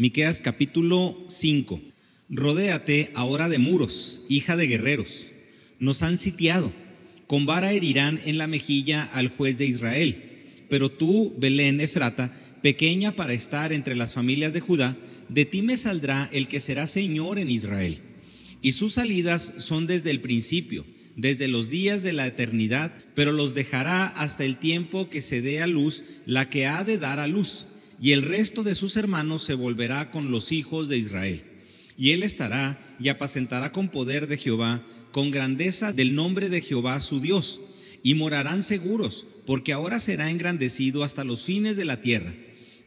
Miqueas capítulo 5. Rodéate ahora de muros, hija de guerreros. Nos han sitiado. Con vara herirán en la mejilla al juez de Israel. Pero tú, Belén Efrata, pequeña para estar entre las familias de Judá, de ti me saldrá el que será Señor en Israel. Y sus salidas son desde el principio, desde los días de la eternidad, pero los dejará hasta el tiempo que se dé a luz la que ha de dar a luz, y el resto de sus hermanos se volverá con los hijos de Israel. Y él estará y apacentará con poder de Jehová, con grandeza del nombre de Jehová su Dios, y morarán seguros, porque ahora será engrandecido hasta los fines de la tierra.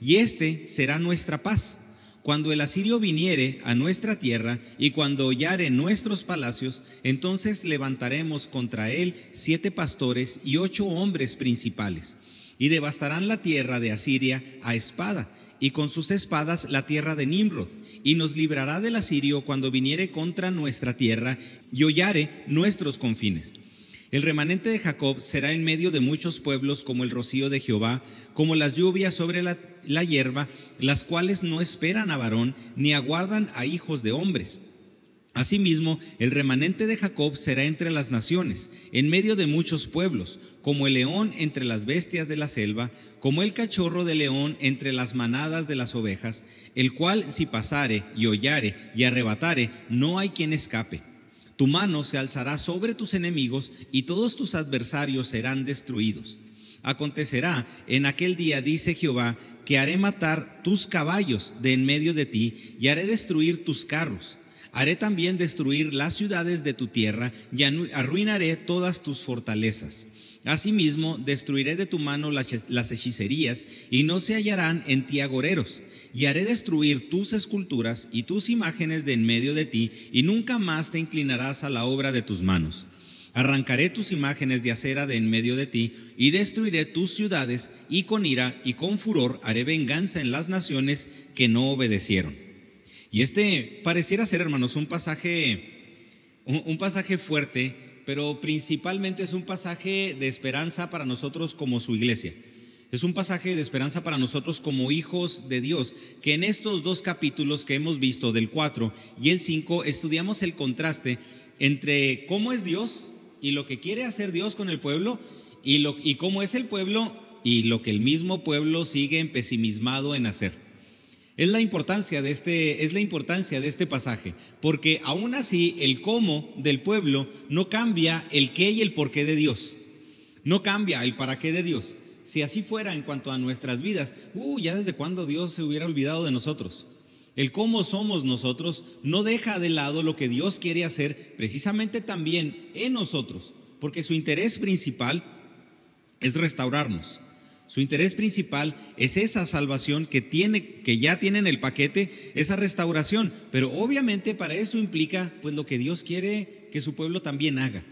Y este será nuestra paz cuando el asirio viniere a nuestra tierra y cuando hollare nuestros palacios, entonces levantaremos contra él siete pastores y ocho hombres principales, y devastarán la tierra de Asiria a espada, y con sus espadas la tierra de Nimrod, y nos librará del asirio cuando viniere contra nuestra tierra y hollare nuestros confines. El remanente de Jacob será en medio de muchos pueblos como el rocío de Jehová, como las lluvias sobre la la hierba, las cuales no esperan a varón ni aguardan a hijos de hombres. Asimismo, el remanente de Jacob será entre las naciones, en medio de muchos pueblos, como el león entre las bestias de la selva, como el cachorro de león entre las manadas de las ovejas, el cual si pasare y hollare y arrebatare, no hay quien escape. Tu mano se alzará sobre tus enemigos y todos tus adversarios serán destruidos. Acontecerá en aquel día, dice Jehová, que haré matar tus caballos de en medio de ti y haré destruir tus carros. Haré también destruir las ciudades de tu tierra y arruinaré todas tus fortalezas. Asimismo, destruiré de tu mano las hechicerías y no se hallarán en ti agoreros. Y haré destruir tus esculturas y tus imágenes de en medio de ti y nunca más te inclinarás a la obra de tus manos. Arrancaré tus imágenes de acera de en medio de ti y destruiré tus ciudades y con ira y con furor haré venganza en las naciones que no obedecieron. Y este pareciera ser, hermanos, un pasaje, un, pasaje fuerte, pero principalmente es un pasaje de esperanza para nosotros como su iglesia. Es un pasaje de esperanza para nosotros como hijos de Dios, que en estos dos capítulos que hemos visto, del 4 y el 5, estudiamos el contraste entre cómo es Dios y lo que quiere hacer Dios con el pueblo y, lo, y cómo es el pueblo y lo que el mismo pueblo sigue pesimismado en hacer. Es la importancia de este es la importancia de este pasaje, porque aún así el cómo del pueblo no cambia el qué y el por qué de Dios. No cambia el para qué de Dios. Si así fuera en cuanto a nuestras vidas, uh, ya desde cuándo Dios se hubiera olvidado de nosotros. El cómo somos nosotros no deja de lado lo que Dios quiere hacer precisamente también en nosotros, porque su interés principal es restaurarnos. Su interés principal es esa salvación que tiene que ya tiene en el paquete esa restauración, pero obviamente para eso implica pues lo que Dios quiere que su pueblo también haga.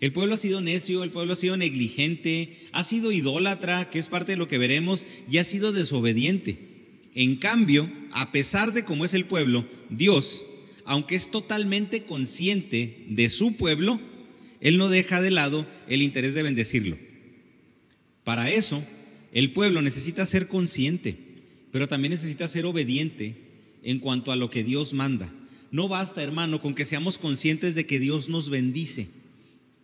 El pueblo ha sido necio, el pueblo ha sido negligente, ha sido idólatra, que es parte de lo que veremos, y ha sido desobediente. En cambio, a pesar de cómo es el pueblo, Dios, aunque es totalmente consciente de su pueblo, Él no deja de lado el interés de bendecirlo. Para eso, el pueblo necesita ser consciente, pero también necesita ser obediente en cuanto a lo que Dios manda. No basta, hermano, con que seamos conscientes de que Dios nos bendice.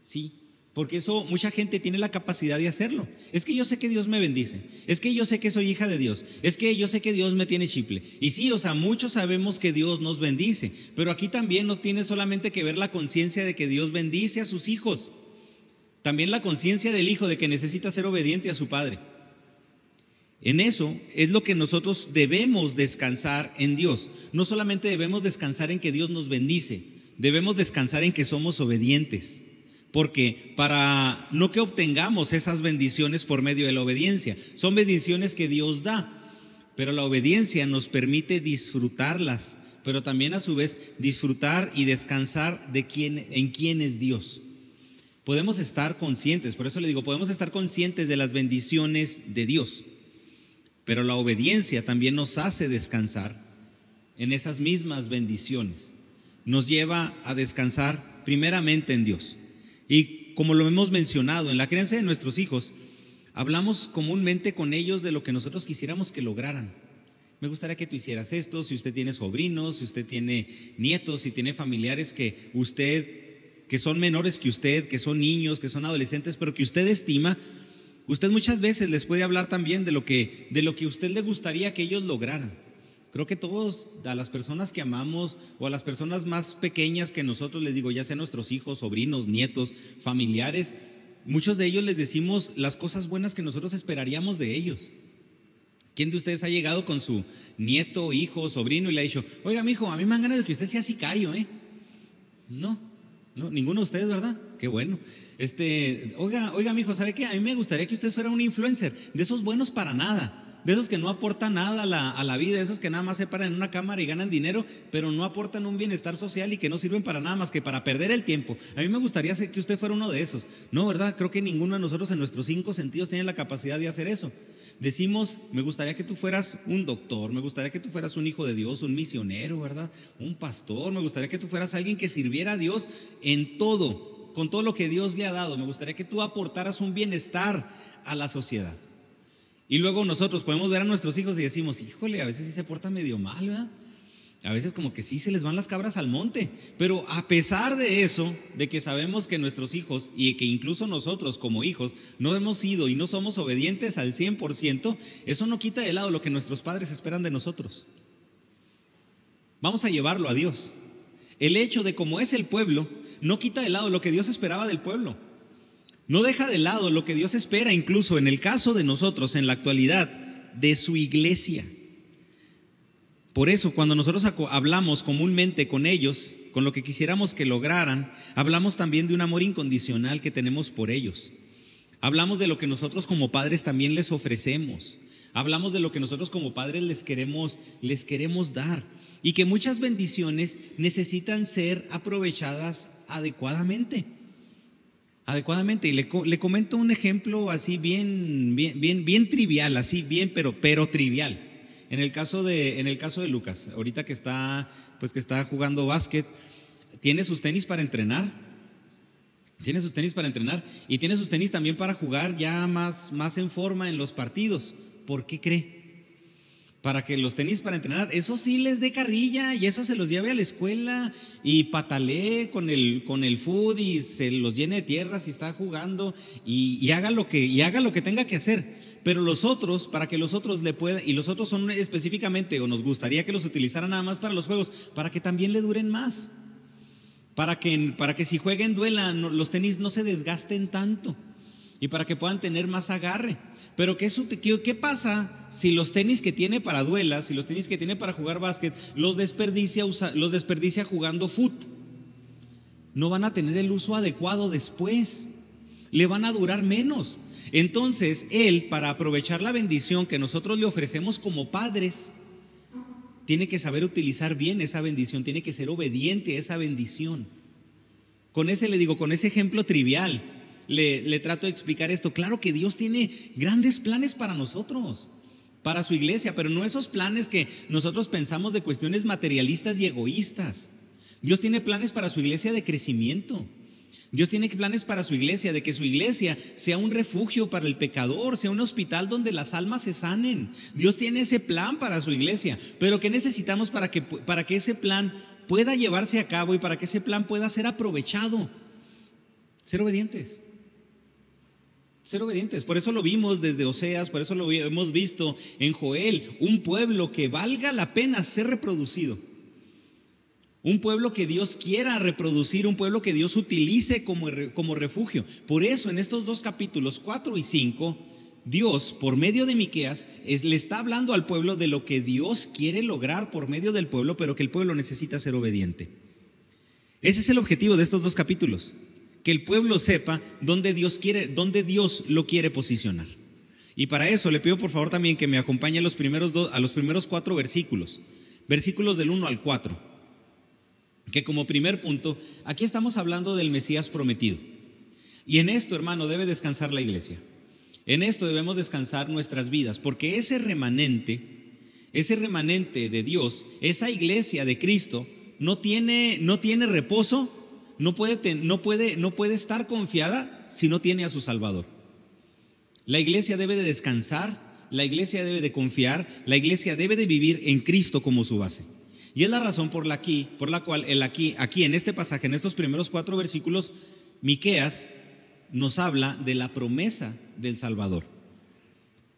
Sí, porque eso mucha gente tiene la capacidad de hacerlo. Es que yo sé que Dios me bendice. Es que yo sé que soy hija de Dios. Es que yo sé que Dios me tiene chiple. Y sí, o sea, muchos sabemos que Dios nos bendice. Pero aquí también no tiene solamente que ver la conciencia de que Dios bendice a sus hijos. También la conciencia del hijo de que necesita ser obediente a su padre. En eso es lo que nosotros debemos descansar en Dios. No solamente debemos descansar en que Dios nos bendice, debemos descansar en que somos obedientes. Porque para no que obtengamos esas bendiciones por medio de la obediencia, son bendiciones que Dios da, pero la obediencia nos permite disfrutarlas, pero también a su vez disfrutar y descansar de quién, en quién es Dios. Podemos estar conscientes, por eso le digo, podemos estar conscientes de las bendiciones de Dios, pero la obediencia también nos hace descansar en esas mismas bendiciones. Nos lleva a descansar primeramente en Dios. Y como lo hemos mencionado, en la crianza de nuestros hijos, hablamos comúnmente con ellos de lo que nosotros quisiéramos que lograran. Me gustaría que tú hicieras esto, si usted tiene sobrinos, si usted tiene nietos, si tiene familiares que usted que son menores que usted, que son niños, que son adolescentes, pero que usted estima, usted muchas veces les puede hablar también de lo que de lo que usted le gustaría que ellos lograran. Creo que todos, a las personas que amamos o a las personas más pequeñas que nosotros, les digo, ya sean nuestros hijos, sobrinos, nietos, familiares, muchos de ellos les decimos las cosas buenas que nosotros esperaríamos de ellos. ¿Quién de ustedes ha llegado con su nieto, hijo, sobrino y le ha dicho, oiga, mi hijo, a mí me han ganas de que usted sea sicario, ¿eh? No, no, ninguno de ustedes, ¿verdad? Qué bueno. Este, oiga, oiga, mi hijo, ¿sabe qué? A mí me gustaría que usted fuera un influencer, de esos buenos para nada de esos que no aportan nada a la, vida, de esos que nada más se paran en una cámara y ganan dinero, pero no aportan un bienestar social y que no sirven para nada más que para perder el tiempo. A mí me gustaría que usted fuera uno de esos. No, ¿verdad? Creo que ninguno de nosotros en nuestros cinco sentidos tiene la capacidad de hacer eso. Decimos, me gustaría que tú fueras un doctor, me gustaría que tú fueras un hijo de Dios, un misionero, ¿verdad? Un pastor, me gustaría que tú fueras alguien que sirviera a Dios en todo, con todo lo que Dios le ha dado. Me gustaría que tú aportaras un bienestar a la sociedad. Y luego nosotros podemos ver a nuestros hijos y decimos, híjole, a veces sí se porta medio mal, ¿verdad? A veces como que sí se les van las cabras al monte. Pero a pesar de eso, de que sabemos que nuestros hijos y que incluso nosotros como hijos no hemos sido y no somos obedientes al 100%, eso no quita de lado lo que nuestros padres esperan de nosotros. Vamos a llevarlo a Dios. El hecho de cómo es el pueblo no quita de lado lo que Dios esperaba del pueblo. No deja de lado lo que Dios espera, incluso en el caso de nosotros, en la actualidad, de su iglesia. Por eso, cuando nosotros hablamos comúnmente con ellos, con lo que quisiéramos que lograran, hablamos también de un amor incondicional que tenemos por ellos. Hablamos de lo que nosotros como padres también les ofrecemos. Hablamos de lo que nosotros como padres les queremos, les queremos dar. Y que muchas bendiciones necesitan ser aprovechadas adecuadamente adecuadamente. Y le, comento un ejemplo así bien, bien, bien, bien trivial, así bien, pero, pero trivial. En el caso de, en el caso de Lucas, ahorita que está, pues que está jugando básquet, tiene sus tenis para entrenar. Tiene sus tenis para entrenar y tiene sus tenis también para jugar ya más, más en forma en los partidos. ¿Por qué cree? para que los tenis para entrenar, eso sí les dé carrilla y eso se los lleve a la escuela y patalee con el, con el food y se los llene de tierra si está jugando y, haga lo que, y haga lo que tenga que hacer. Pero los otros, para que los otros le puedan, y los otros son específicamente, o nos gustaría que los utilizaran nada más para los juegos, para que también le duren más. Para que, para que si jueguen duela, los tenis no se desgasten tanto y para que puedan tener más agarre. Pero ¿qué, ¿qué, pasa si los tenis que tiene para duelas, si los tenis que tiene para jugar básquet, los desperdicia, los desperdicia jugando foot? No van a tener el uso adecuado después. Le van a durar menos. Entonces, él, para aprovechar la bendición que nosotros le ofrecemos como padres, tiene que saber utilizar bien esa bendición, tiene que ser obediente a esa bendición. Con ese le digo, con ese ejemplo trivial, le, trato de explicar esto. Claro que Dios tiene grandes planes para nosotros para su iglesia, pero no esos planes que nosotros pensamos de cuestiones materialistas y egoístas. Dios tiene planes para su iglesia de crecimiento. Dios tiene planes para su iglesia, de que su iglesia sea un refugio para el pecador, sea un hospital donde las almas se sanen. Dios tiene ese plan para su iglesia, pero ¿qué necesitamos para que, para que ese plan pueda llevarse a cabo y para que ese plan pueda ser aprovechado? Ser obedientes ser obedientes. Por eso lo vimos desde Oseas, por eso lo hemos visto en Joel, un pueblo que valga la pena ser reproducido. Un pueblo que Dios quiera reproducir, un pueblo que Dios utilice como, como refugio. Por eso en estos dos capítulos, 4 y 5, Dios, por medio de Miqueas, le está hablando al pueblo de lo que Dios quiere lograr por medio del pueblo, pero que el pueblo necesita ser obediente. Ese es el objetivo de estos dos capítulos que el pueblo sepa dónde Dios quiere, dónde Dios lo quiere posicionar. Y para eso le pido por favor también que me acompañe a los primeros, a los primeros cuatro versículos, versículos del 1 al 4, que como primer punto, aquí estamos hablando del Mesías prometido. Y en esto, hermano, debe descansar la iglesia. En esto debemos descansar nuestras vidas, porque ese remanente, ese remanente de Dios, esa iglesia de Cristo, no tiene, no tiene reposo no puede, no puede, no puede estar confiada si no tiene a su Salvador. La iglesia debe de descansar la iglesia debe de confiar, la iglesia debe de vivir en Cristo como su base. Y es la razón por la, aquí, por la cual el aquí, aquí en este pasaje, en estos primeros cuatro versículos, Miqueas nos habla de la promesa del Salvador.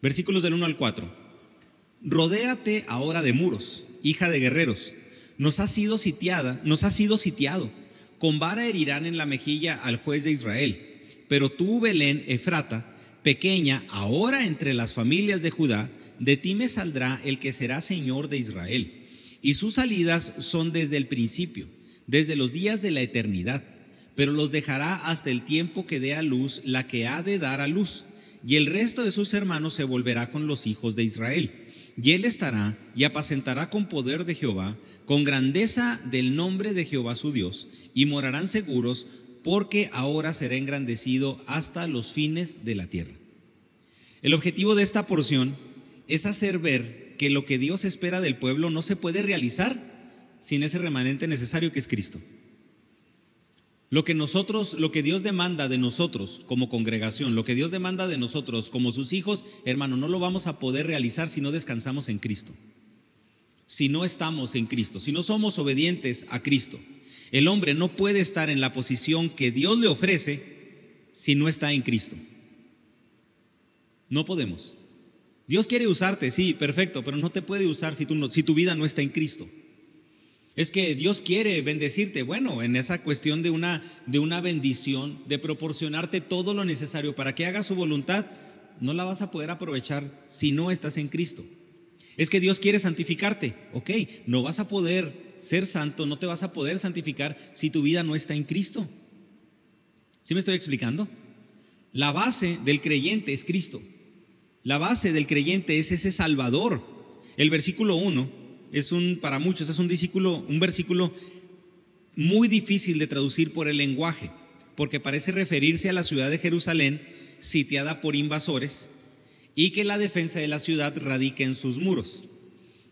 Versículos del 1 al 4. Rodéate ahora de muros, hija de guerreros. Nos ha sido sitiada, nos ha sido sitiado. Con vara herirán en la mejilla al juez de Israel. Pero tú, Belén, Efrata, pequeña, ahora entre las familias de Judá, de ti me saldrá el que será Señor de Israel. Y sus salidas son desde el principio, desde los días de la eternidad pero los dejará hasta el tiempo que dé a luz la que ha de dar a luz, y el resto de sus hermanos se volverá con los hijos de Israel. Y él estará y apacentará con poder de Jehová, con grandeza del nombre de Jehová su Dios, y morarán seguros, porque ahora será engrandecido hasta los fines de la tierra. El objetivo de esta porción es hacer ver que lo que Dios espera del pueblo no se puede realizar sin ese remanente necesario que es Cristo. Lo que nosotros, lo que Dios demanda de nosotros como congregación, lo que Dios demanda de nosotros como sus hijos, hermano, no lo vamos a poder realizar si no descansamos en Cristo. Si no estamos en Cristo, si no somos obedientes a Cristo. El hombre no puede estar en la posición que Dios le ofrece si no está en Cristo. No podemos. Dios quiere usarte, sí, perfecto, pero no te puede usar si tu, vida no está en Cristo. Es que Dios quiere bendecirte, bueno, en esa cuestión de una, de una bendición, de proporcionarte todo lo necesario para que hagas su voluntad, no la vas a poder aprovechar si no estás en Cristo. Es que Dios quiere santificarte, ok, no vas a poder ser santo, no te vas a poder santificar si tu vida no está en Cristo. ¿Sí me estoy explicando? La base del creyente es Cristo. La base del creyente es ese Salvador. El versículo 1 es un, para muchos, es un, versículo, un versículo muy difícil de traducir por el lenguaje, porque parece referirse a la ciudad de Jerusalén sitiada por invasores y que la defensa de la ciudad radica en sus muros.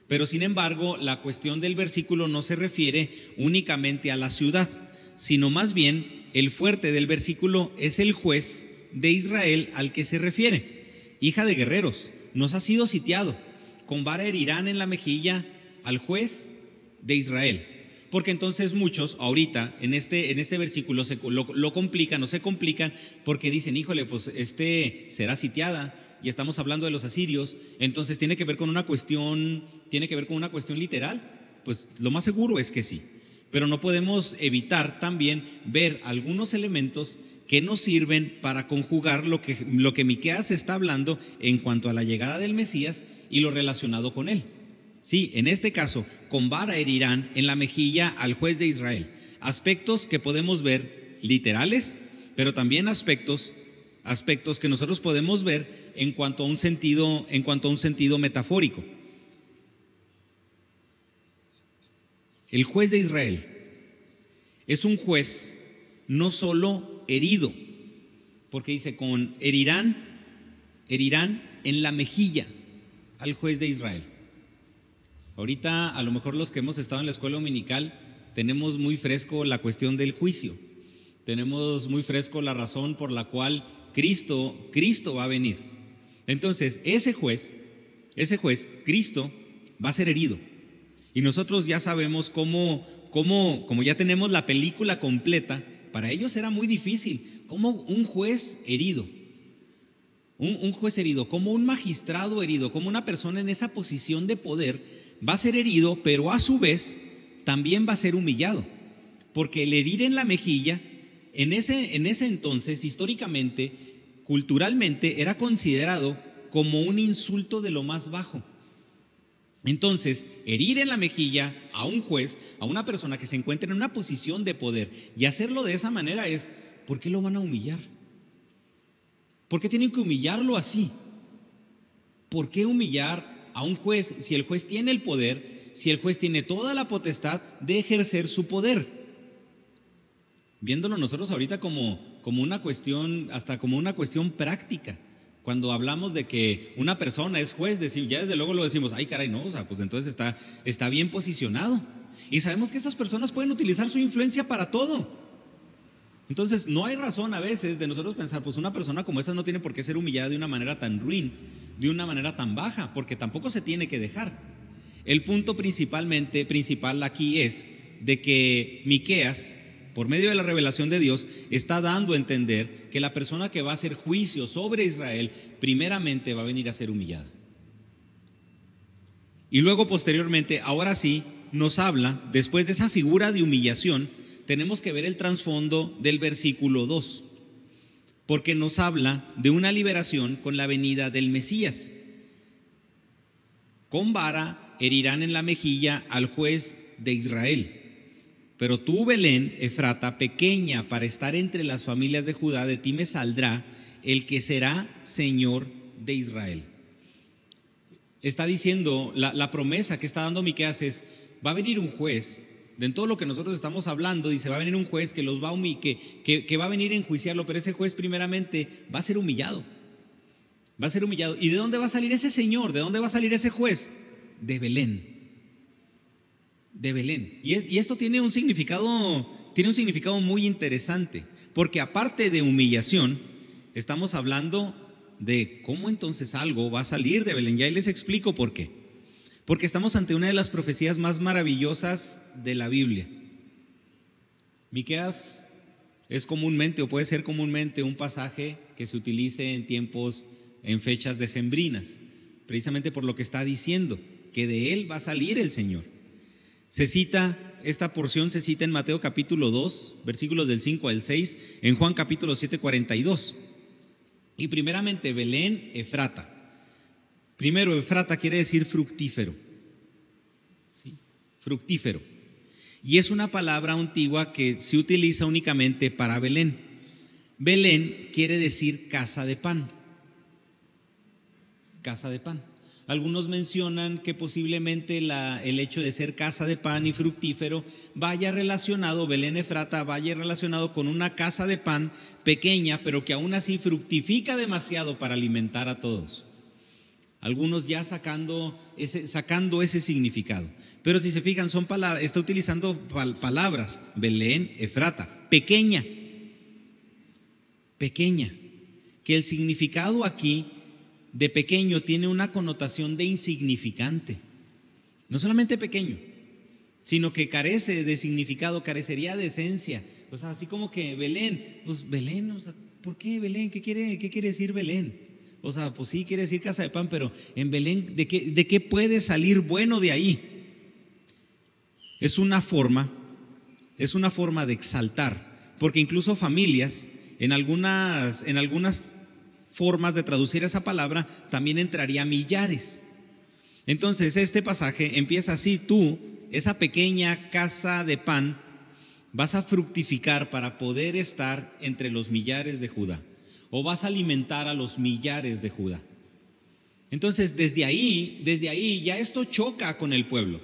Pero sin embargo, la cuestión del versículo no se refiere únicamente a la ciudad, sino más bien el fuerte del versículo es el juez de Israel al que se refiere. Hija de guerreros, nos ha sido sitiado, con vara herirán en la mejilla al juez de Israel. Porque entonces muchos ahorita en este, en este versículo se, lo, complican o se complican porque dicen, híjole, pues este será sitiada y estamos hablando de los asirios, entonces tiene que ver con una cuestión, tiene que ver con una cuestión literal. Pues lo más seguro es que sí. Pero no podemos evitar también ver algunos elementos que nos sirven para conjugar lo que, lo que Miqueas está hablando en cuanto a la llegada del Mesías y lo relacionado con él. Sí, en este caso, con vara herirán en la mejilla al juez de Israel. Aspectos que podemos ver literales, pero también aspectos aspectos que nosotros podemos ver en cuanto a un sentido en cuanto a un sentido metafórico. El juez de Israel es un juez no solo herido, porque dice con herirán herirán en la mejilla al juez de Israel. Ahorita a lo mejor los que hemos estado en la escuela dominical tenemos muy fresco la cuestión del juicio. Tenemos muy fresco la razón por la cual Cristo, Cristo va a venir. Entonces, ese juez, ese juez, Cristo, va a ser herido. Y nosotros ya sabemos cómo, cómo, como ya tenemos la película completa, para ellos era muy difícil. Como un juez herido, un, un, juez herido, como un magistrado herido, como una persona en esa posición de poder, va a ser herido, pero a su vez también va a ser humillado. Porque el herir en la mejilla, en ese, en ese entonces, históricamente, culturalmente, era considerado como un insulto de lo más bajo. Entonces, herir en la mejilla a un juez, a una persona que se encuentra en una posición de poder, y hacerlo de esa manera es, ¿por qué lo van a humillar? ¿Por qué tienen que humillarlo así? ¿Por qué humillar a un juez si el juez tiene el poder, si el juez tiene toda la potestad de ejercer su poder. Viéndolo nosotros ahorita como, como una cuestión, hasta como una cuestión práctica. Cuando hablamos de que una persona es juez, ya desde luego lo decimos, ay caray, no, o sea, pues entonces está, está bien posicionado. Y sabemos que esas personas pueden utilizar su influencia para todo. Entonces, no hay razón a veces de nosotros pensar, pues una persona como esa no tiene por qué ser humillada de una manera tan ruin de una manera tan baja, porque tampoco se tiene que dejar. El punto principalmente principal aquí es de que Miqueas, por medio de la revelación de Dios, está dando a entender que la persona que va a hacer juicio sobre Israel, primeramente va a venir a ser humillada. Y luego posteriormente, ahora sí, nos habla, después de esa figura de humillación, tenemos que ver el trasfondo del versículo 2, porque nos habla de una liberación con la venida del Mesías. Con vara herirán en la mejilla al juez de Israel. Pero tú, Belén, Efrata, pequeña para estar entre las familias de Judá, de ti me saldrá el que será Señor de Israel. Está diciendo, la, promesa que está dando Miqueas es, va a venir un juez, de todo lo que nosotros estamos hablando, dice, va a venir un juez que los va a que, que va a venir a enjuiciarlo, pero ese juez primeramente va a ser humillado. Va a ser humillado. ¿Y de dónde va a salir ese señor? ¿De dónde va a salir ese juez? De Belén de Belén. Y, esto tiene un significado, tiene un significado muy interesante, porque aparte de humillación, estamos hablando de cómo entonces algo va a salir de Belén. Ya les explico por qué. Porque estamos ante una de las profecías más maravillosas de la Biblia. Miqueas es comúnmente o puede ser comúnmente un pasaje que se utilice en tiempos en fechas decembrinas, precisamente por lo que está diciendo, que de él va a salir el Señor. Se cita, esta porción se cita en Mateo capítulo 2, versículos del 5 al 6, en Juan capítulo 7, 42. Y primeramente Belén, Efrata. Primero, Efrata quiere decir fructífero. ¿Sí? Fructífero. Y es una palabra antigua que se utiliza únicamente para Belén. Belén quiere decir casa de pan. Casa de pan. Algunos mencionan que posiblemente el hecho de ser casa de pan y fructífero vaya relacionado, Belén Efrata vaya relacionado con una casa de pan pequeña, pero que aún así fructifica demasiado para alimentar a todos. Algunos ya sacando ese, sacando ese significado. Pero si se fijan, son palabras, está utilizando palabras, Belén, Efrata, pequeña, pequeña, que el significado aquí de pequeño tiene una connotación de insignificante. No solamente pequeño, sino que carece de significado, carecería de esencia. O sea, así como que Belén, pues Belén, o sea, ¿por qué Belén? ¿Qué quiere, qué quiere decir Belén? O sea, pues sí quiere decir casa de pan, pero en Belén, ¿de qué, ¿de qué puede salir bueno de ahí? Es una forma, es una forma de exaltar, porque incluso familias, en algunas, en algunas formas de traducir esa palabra, también entraría millares. Entonces, este pasaje empieza así, tú, esa pequeña casa de pan, vas a fructificar para poder estar entre los millares de Judá, o vas a alimentar a los millares de Judá. Entonces, desde ahí, desde ahí ya esto choca con el pueblo.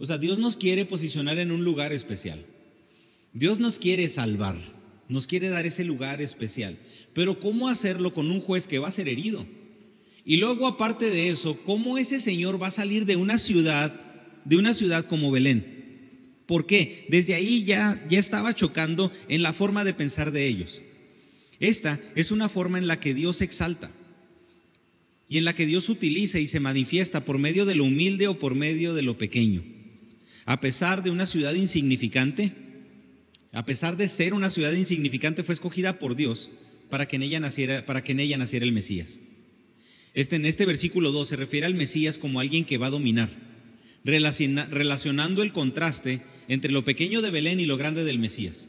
O sea, Dios nos quiere posicionar en un lugar especial. Dios nos quiere salvar nos quiere dar ese lugar especial. Pero ¿cómo hacerlo con un juez que va a ser herido? Y luego, aparte de eso, ¿cómo ese señor va a salir de una ciudad, de una ciudad como Belén? ¿Por qué? Desde ahí ya, ya estaba chocando en la forma de pensar de ellos. Esta es una forma en la que Dios exalta y en la que Dios utiliza y se manifiesta por medio de lo humilde o por medio de lo pequeño. A pesar de una ciudad insignificante, a pesar de ser una ciudad insignificante, fue escogida por Dios para que en ella naciera, para que en ella naciera el Mesías. Este, en este versículo 2 se refiere al Mesías como alguien que va a dominar, relacionando el contraste entre lo pequeño de Belén y lo grande del Mesías.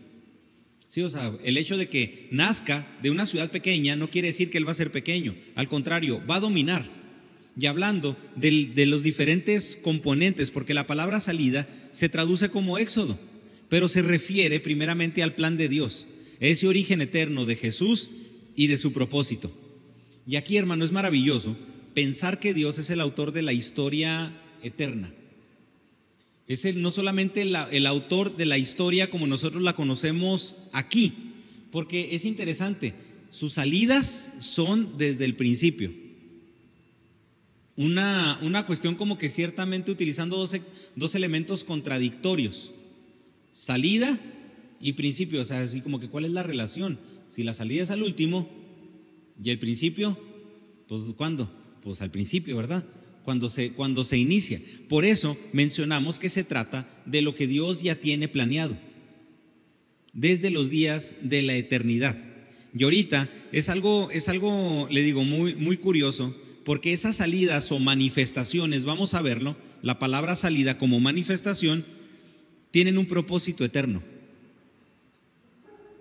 El hecho de que nazca de una ciudad pequeña no quiere decir que él va a ser pequeño, al contrario, va a dominar. Y hablando de los diferentes componentes, porque la palabra salida se traduce como éxodo pero se refiere primeramente al plan de Dios, ese origen eterno de Jesús y de su propósito. Y aquí, hermano, es maravilloso pensar que Dios es el autor de la historia eterna. Es no solamente el autor de la historia como nosotros la conocemos aquí, porque es interesante, sus salidas son desde el principio. Una, una cuestión como que ciertamente utilizando dos, dos elementos contradictorios salida y principio, o sea, así como que cuál es la relación. Si la salida es al último y el principio, pues ¿cuándo? Pues al principio, ¿verdad? Cuando se, cuando se inicia. Por eso mencionamos que se trata de lo que Dios ya tiene planeado desde los días de la eternidad. Y ahorita es algo, es algo, le digo, muy, muy curioso, porque esas salidas o manifestaciones, vamos a verlo, la palabra salida como manifestación, tienen un propósito eterno.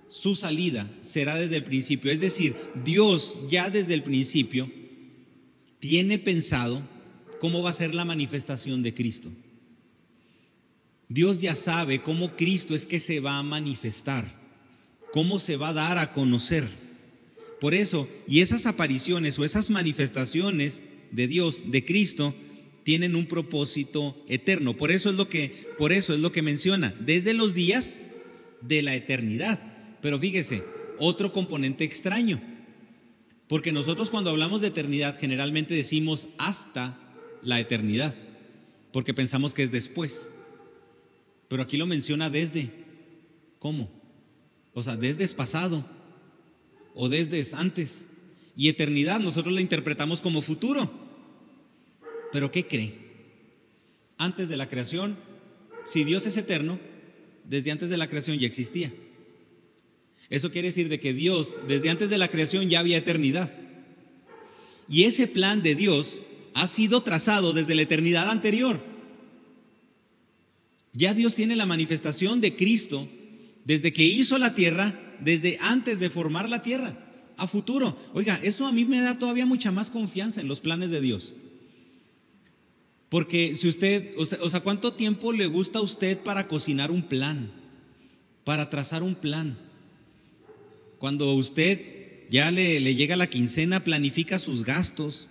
Su salida será desde el principio, es decir, Dios ya desde el principio tiene pensado cómo va a ser la manifestación de Cristo. Dios ya sabe cómo Cristo es que se va a manifestar, cómo se va a dar a conocer. Por eso, y esas apariciones o esas manifestaciones de Dios, de Cristo, tienen un propósito eterno. Por eso es lo que, por eso es lo que menciona, desde los días de la eternidad. Pero fíjese, otro componente extraño. Porque nosotros cuando hablamos de eternidad generalmente decimos hasta la eternidad, porque pensamos que es después. Pero aquí lo menciona desde. ¿Cómo? O sea, desde es pasado o desde es antes. Y eternidad nosotros la interpretamos como futuro. Pero ¿qué cree? Antes de la creación, si Dios es eterno, desde antes de la creación ya existía. Eso quiere decir de que Dios desde antes de la creación ya había eternidad. Y ese plan de Dios ha sido trazado desde la eternidad anterior. Ya Dios tiene la manifestación de Cristo desde que hizo la tierra, desde antes de formar la tierra, a futuro. Oiga, eso a mí me da todavía mucha más confianza en los planes de Dios. Porque si usted, o sea, ¿cuánto tiempo le gusta a usted para cocinar un plan? Para trazar un plan. Cuando usted ya le, le llega la quincena, planifica sus gastos,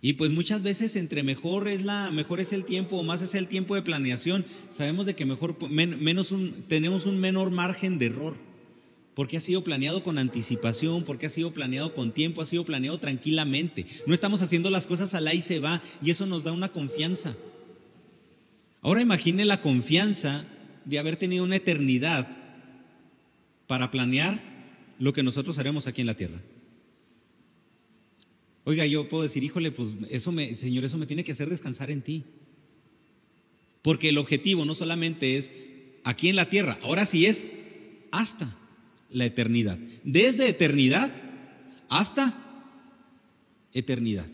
y pues muchas veces entre mejor es la mejor es el tiempo o más es el tiempo de planeación, sabemos de que mejor menos tenemos un menor margen de error. Porque ha sido planeado con anticipación, porque ha sido planeado con tiempo, ha sido planeado tranquilamente. No estamos haciendo las cosas a la se va y eso nos da una confianza. Ahora imagine la confianza de haber tenido una eternidad para planear lo que nosotros haremos aquí en la tierra. Oiga, yo puedo decir, híjole, pues eso me, Señor, eso me tiene que hacer descansar en ti. Porque el objetivo no solamente es aquí en la tierra, ahora sí es hasta la eternidad. Desde eternidad hasta eternidad.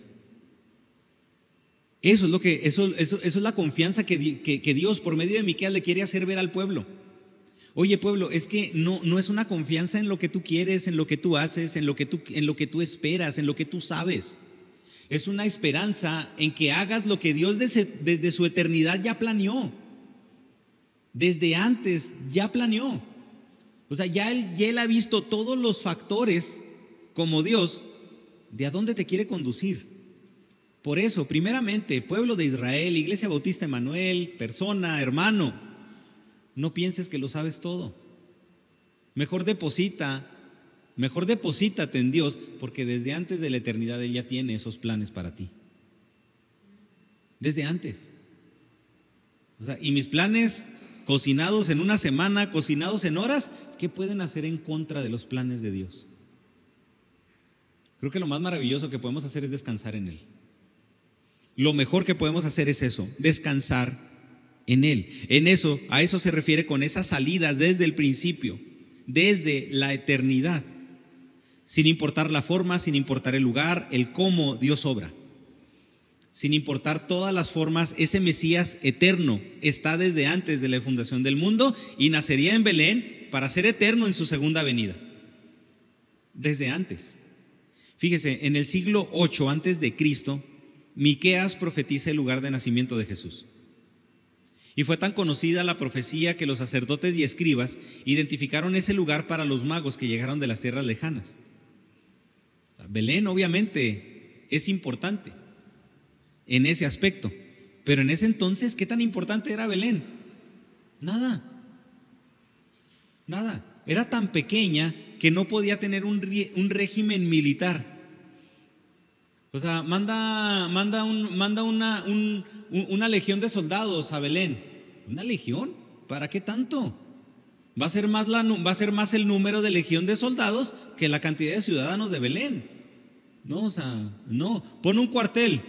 Eso es lo que, eso, eso, eso es la confianza que, que, Dios por medio de Miquel le quiere hacer ver al pueblo. Oye, pueblo, es que no, no es una confianza en lo que tú quieres, en lo que tú haces, en lo que tú, en lo que tú esperas, en lo que tú sabes. Es una esperanza en que hagas lo que Dios desde, desde su eternidad ya planeó. Desde antes ya planeó. O sea, ya él, ya él ha visto todos los factores como Dios de a dónde te quiere conducir. Por eso, primeramente, pueblo de Israel, Iglesia Bautista Emanuel, persona, hermano, no pienses que lo sabes todo. Mejor deposita, mejor deposítate en Dios, porque desde antes de la eternidad Él ya tiene esos planes para ti. Desde antes. O sea, y mis planes cocinados en una semana, cocinados en horas, ¿qué pueden hacer en contra de los planes de Dios? Creo que lo más maravilloso que podemos hacer es descansar en Él. Lo mejor que podemos hacer es eso, descansar en Él. En eso, a eso se refiere con esas salidas desde el principio, desde la eternidad, sin importar la forma, sin importar el lugar, el cómo Dios obra. Sin importar todas las formas, ese Mesías eterno está desde antes de la fundación del mundo y nacería en Belén para ser eterno en su segunda venida. Desde antes. Fíjese, en el siglo 8 antes de Cristo, Miqueas profetiza el lugar de nacimiento de Jesús. Y fue tan conocida la profecía que los sacerdotes y escribas identificaron ese lugar para los magos que llegaron de las tierras lejanas. Belén obviamente es importante en ese aspecto, pero en ese entonces, ¿qué tan importante era Belén? Nada, nada. Era tan pequeña que no podía tener un, régimen militar. O sea, manda, manda, un, manda una, un, una legión de soldados a Belén. ¿Una legión? ¿Para qué tanto? Va a, ser más la, va a ser más el número de legión de soldados que la cantidad de ciudadanos de Belén. No, o sea, no. Pon un cuartel.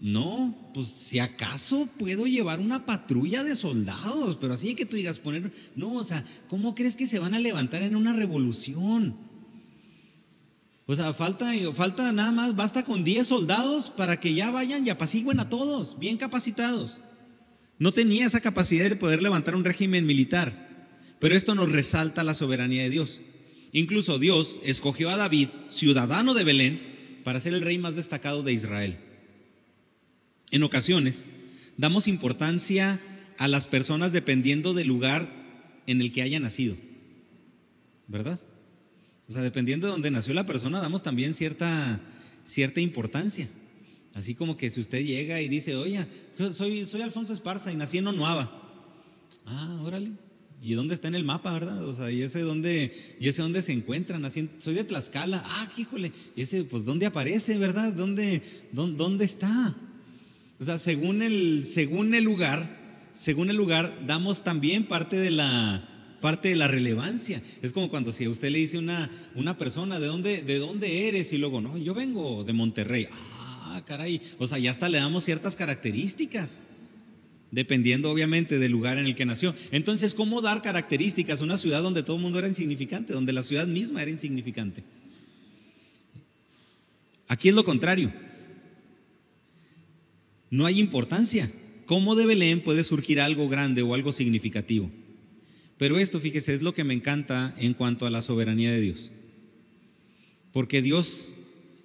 No, pues si acaso puedo llevar una patrulla de soldados, pero así que tú digas poner, no, o sea, ¿cómo crees que se van a levantar en una revolución? O sea, falta, falta nada más, basta con 10 soldados para que ya vayan y apacigüen a todos, bien capacitados. No tenía esa capacidad de poder levantar un régimen militar, pero esto nos resalta la soberanía de Dios. Incluso Dios escogió a David, ciudadano de Belén, para ser el rey más destacado de Israel. En ocasiones, damos importancia a las personas dependiendo del lugar en el que haya nacido, ¿verdad? O sea, dependiendo de donde nació la persona, damos también cierta, cierta importancia. Así como que si usted llega y dice, oye, soy, soy Alfonso Esparza y nací en Onuava. Ah, órale. ¿Y dónde está en el mapa, verdad? O sea, ¿y ese dónde, y ese dónde se encuentran? Así, soy de Tlaxcala. Ah, híjole. ¿Y ese, pues, dónde aparece, verdad? ¿Dónde, dónde, dónde está? O sea, según el, según el lugar, según el lugar, damos también parte de la, parte de la relevancia. Es como cuando si a usted le dice una, una persona, ¿de dónde, ¿de dónde eres? Y luego, no, yo vengo de Monterrey. Ah, caray. O sea, ya hasta le damos ciertas características, dependiendo obviamente del lugar en el que nació. Entonces, ¿cómo dar características a una ciudad donde todo el mundo era insignificante, donde la ciudad misma era insignificante? Aquí es lo contrario. No hay importancia. ¿Cómo de Belén puede surgir algo grande o algo significativo? Pero esto, fíjese, es lo que me encanta en cuanto a la soberanía de Dios. Porque Dios,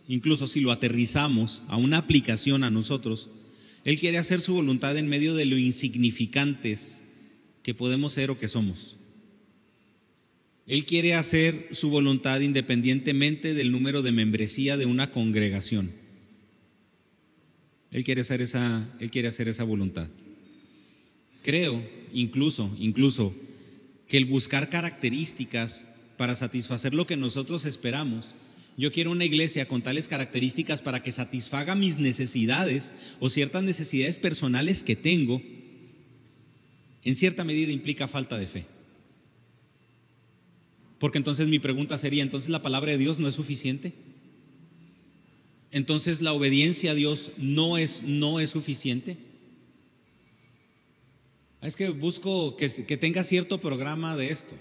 incluso si lo aterrizamos a una aplicación a nosotros, Él quiere hacer su voluntad en medio de lo insignificantes que podemos ser o que somos. Él quiere hacer su voluntad independientemente del número de membresía de una congregación. Él quiere hacer esa, él quiere hacer esa voluntad. Creo, incluso, incluso, que el buscar características para satisfacer lo que nosotros esperamos. Yo quiero una iglesia con tales características para que satisfaga mis necesidades o ciertas necesidades personales que tengo. En cierta medida implica falta de fe. Porque entonces mi pregunta sería, entonces la palabra de Dios no es suficiente. Entonces la obediencia a Dios no es no es suficiente. Es que busco que, tenga cierto programa de esto.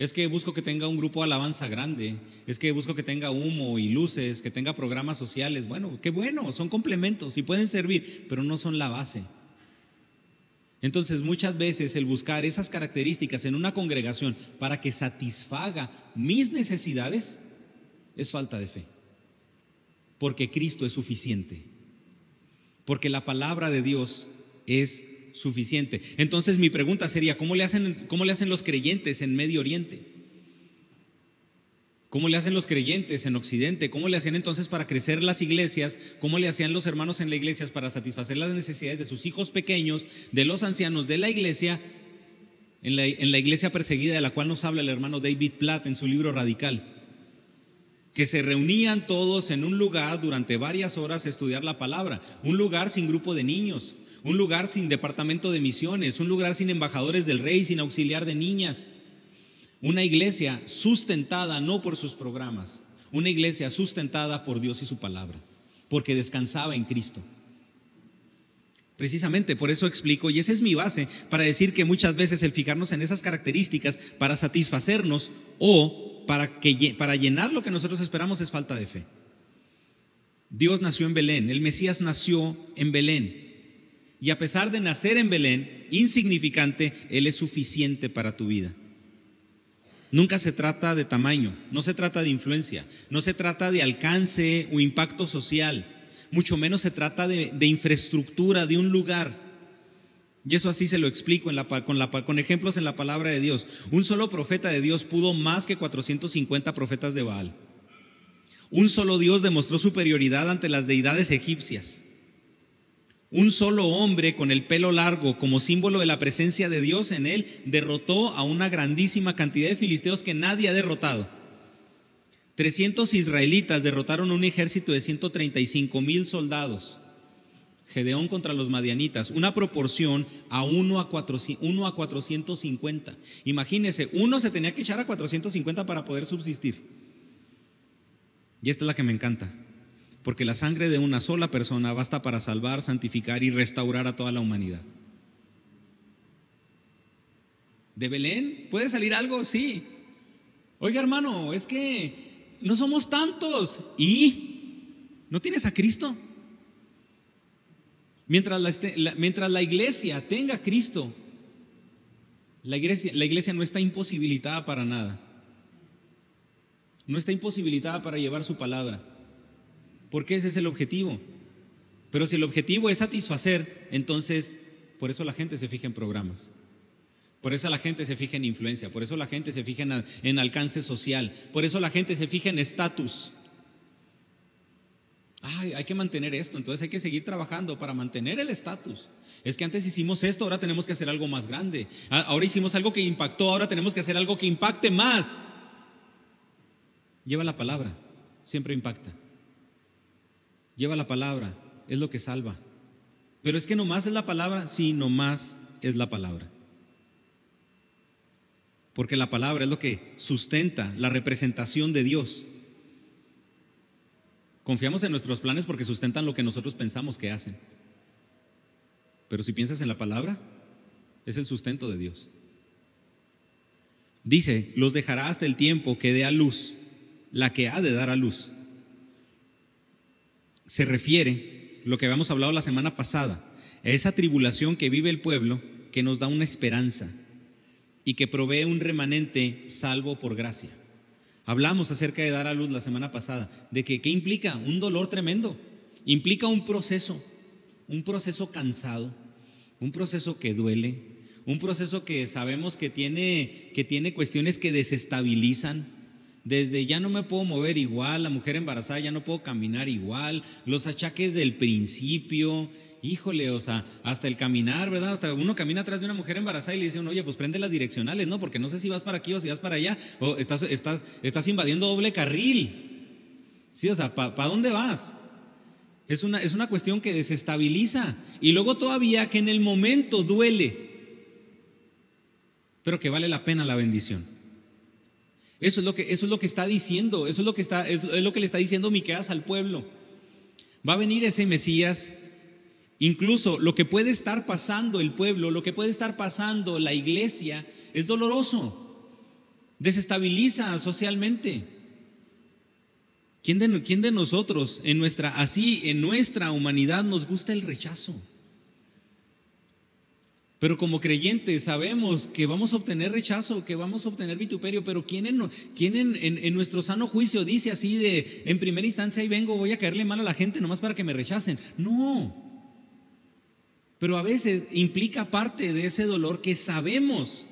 Es que busco que tenga un grupo de alabanza grande. Es que busco que tenga humo y luces, que tenga programas sociales. Bueno, qué bueno, son complementos y pueden servir, pero no son la base. Entonces muchas veces el buscar esas características en una congregación para que satisfaga mis necesidades es falta de fe. Porque Cristo es suficiente. Porque la palabra de Dios es suficiente. Entonces mi pregunta sería, ¿cómo le hacen, cómo le hacen los creyentes en Medio Oriente? ¿Cómo le hacen los creyentes en Occidente? ¿Cómo le hacían entonces para crecer las iglesias? ¿Cómo le hacían los hermanos en la iglesia para satisfacer las necesidades de sus hijos pequeños, de los ancianos de la iglesia, en la, en la iglesia perseguida de la cual nos habla el hermano David Platt en su libro Radical? Que se reunían todos en un lugar durante varias horas a estudiar la palabra, un lugar sin grupo de niños, un lugar sin departamento de misiones, un lugar sin embajadores del rey, sin auxiliar de niñas. Una iglesia sustentada no por sus programas, una iglesia sustentada por Dios y su palabra, porque descansaba en Cristo. Precisamente por eso explico, y esa es mi base, para decir que muchas veces el fijarnos en esas características para satisfacernos o para, que, para llenar lo que nosotros esperamos es falta de fe. Dios nació en Belén, el Mesías nació en Belén, y a pesar de nacer en Belén, insignificante, Él es suficiente para tu vida. Nunca se trata de tamaño, no se trata de influencia, no se trata de alcance o impacto social, mucho menos se trata de, infraestructura, de un lugar. Y eso así se lo explico con, con ejemplos en la palabra de Dios. Un solo profeta de Dios pudo más que 450 profetas de Baal. Un solo Dios demostró superioridad ante las deidades egipcias. Un solo hombre con el pelo largo como símbolo de la presencia de Dios en él derrotó a una grandísima cantidad de filisteos que nadie ha derrotado. 300 israelitas derrotaron a un ejército de 135 mil soldados. Gedeón contra los madianitas, una proporción a 1 a, 1 a 450. Imagínense, uno se tenía que echar a 450 para poder subsistir. Y esta es la que me encanta, porque la sangre de una sola persona basta para salvar, santificar y restaurar a toda la humanidad. ¿De Belén? ¿Puede salir algo? Sí. Oiga hermano, es que no somos tantos. ¿Y? ¿No tienes a Cristo? Mientras la, mientras la iglesia tenga Cristo, la iglesia, la iglesia no está imposibilitada para nada. No está imposibilitada para llevar su palabra. Porque ese es el objetivo. Pero si el objetivo es satisfacer, entonces por eso la gente se fija en programas. Por eso la gente se fija en influencia, por eso la gente se fija en, alcance social, por eso la gente se fija en estatus. Ay, hay que mantener esto, entonces hay que seguir trabajando para mantener el estatus. Es que antes hicimos esto, ahora tenemos que hacer algo más grande. Ah, ahora hicimos algo que impactó, ahora tenemos que hacer algo que impacte más. Lleva la palabra, siempre impacta. Lleva la palabra, es lo que salva. Pero es que nomás es la palabra, sí, nomás es la palabra porque la palabra es lo que sustenta la representación de Dios. Confiamos en nuestros planes porque sustentan lo que nosotros pensamos que hacen. Pero si piensas en la palabra, es el sustento de Dios. Dice, los dejará hasta el tiempo que dé a luz, la que ha de dar a luz. Se refiere, lo que habíamos hablado la semana pasada, a esa tribulación que vive el pueblo que nos da una esperanza y que provee un remanente salvo por gracia. Hablamos acerca de dar a luz la semana pasada, de que qué implica un dolor tremendo, implica un proceso, un proceso cansado, un proceso que duele, un proceso que sabemos que tiene, que tiene cuestiones que desestabilizan, desde ya no me puedo mover igual, la mujer embarazada ya no puedo caminar igual, los achaques del principio, híjole, o sea, hasta el caminar, ¿verdad? Hasta uno camina atrás de una mujer embarazada y le dice, oye, pues prende las direccionales, ¿no? Porque no sé si vas para aquí o si vas para allá, o estás, invadiendo doble carril. Sí, o sea, ¿para dónde vas? Es una, es una cuestión que desestabiliza. Y luego todavía que en el momento duele, pero que vale la pena la bendición. Eso es lo que, eso es lo que está diciendo, eso es lo que, está, es, es lo que le está diciendo Miqueas al pueblo. Va a venir ese Mesías Incluso lo que puede estar pasando el pueblo, lo que puede estar pasando la iglesia, es doloroso, desestabiliza socialmente. ¿Quién de, nosotros, en nuestra, así, en nuestra humanidad, nos gusta el rechazo? Pero como creyentes sabemos que vamos a obtener rechazo, que vamos a obtener vituperio, pero ¿quién, en, quién en, en, nuestro sano juicio dice así de, en primera instancia, ahí vengo, voy a caerle mal a la gente nomás para que me rechacen? No. Pero a veces implica parte de ese dolor que sabemos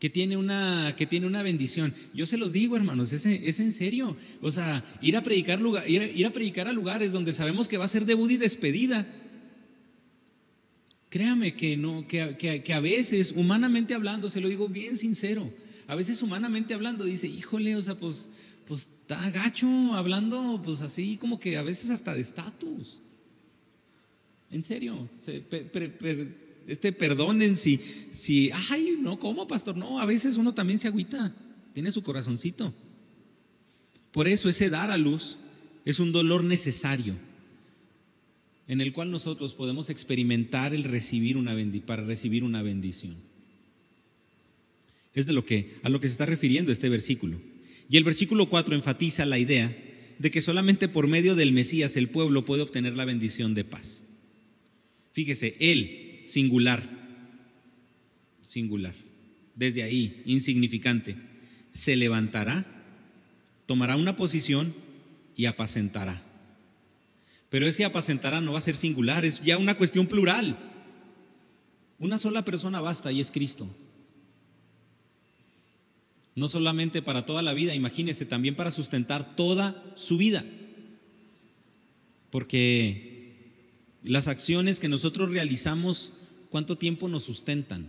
que tiene una, que tiene una bendición. Yo se los digo, hermanos, es, es en serio. O sea, ir a, predicar lugar, ir, a predicar a lugares donde sabemos que va a ser debut y despedida. Créame que, no, que, que, a veces, humanamente hablando, se lo digo bien sincero, a veces humanamente hablando dice, híjole, o sea, pues, pues está gacho hablando, pues así como que a veces hasta de estatus. En serio, este, perdonen si, si, ay, no, ¿cómo, pastor? No, a veces uno también se agüita, tiene su corazoncito. Por eso ese dar a luz es un dolor necesario en el cual nosotros podemos experimentar el recibir una para recibir una bendición. Es de lo que a lo que se está refiriendo este versículo. Y el versículo 4 enfatiza la idea de que solamente por medio del Mesías el pueblo puede obtener la bendición de paz. Fíjese, él, singular, singular, desde ahí, insignificante, se levantará, tomará una posición y apacentará. Pero ese apacentará no va a ser singular, es ya una cuestión plural. Una sola persona basta y es Cristo. No solamente para toda la vida, imagínese, también para sustentar toda su vida. Porque las acciones que nosotros realizamos, ¿cuánto tiempo nos sustentan?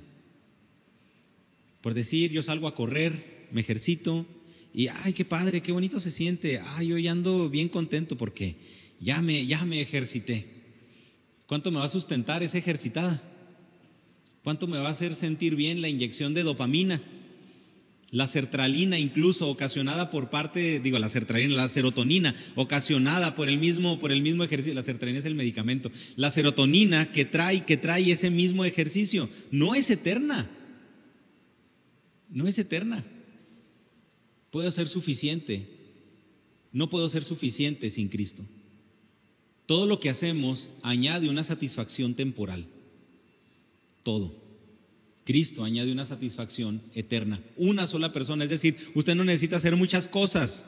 Por decir, yo salgo a correr, me ejercito y, ay, qué padre, qué bonito se siente. Ay, hoy ando bien contento porque ya me, ya me ejercité. ¿Cuánto me va a sustentar esa ejercitada? ¿Cuánto me va a hacer sentir bien la inyección de dopamina? La sertralina incluso ocasionada por parte, digo, la sertralina, la serotonina ocasionada por el mismo, por el mismo ejercicio. La sertralina es el medicamento. La serotonina que trae, que trae ese mismo ejercicio no es eterna. No es eterna. Puedo ser suficiente. No puedo ser suficiente sin Cristo. Todo lo que hacemos añade una satisfacción temporal. Todo. Cristo añade una satisfacción eterna. Una sola persona. Es decir, usted no necesita hacer muchas cosas.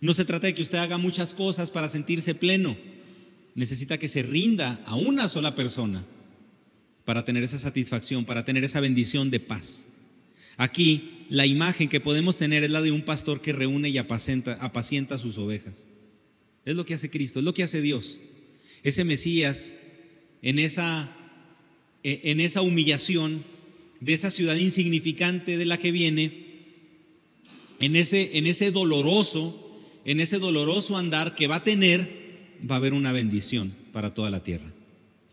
No se trata de que usted haga muchas cosas para sentirse pleno. Necesita que se rinda a una sola persona para tener esa satisfacción, para tener esa bendición de paz. Aquí la imagen que podemos tener es la de un pastor que reúne y apacienta, sus ovejas. Es lo que hace Cristo, es lo que hace Dios. Ese Mesías en esa, e, en esa humillación de esa ciudad insignificante de la que viene, en ese, en ese doloroso, en ese doloroso andar que va a tener, va a haber una bendición para toda la tierra.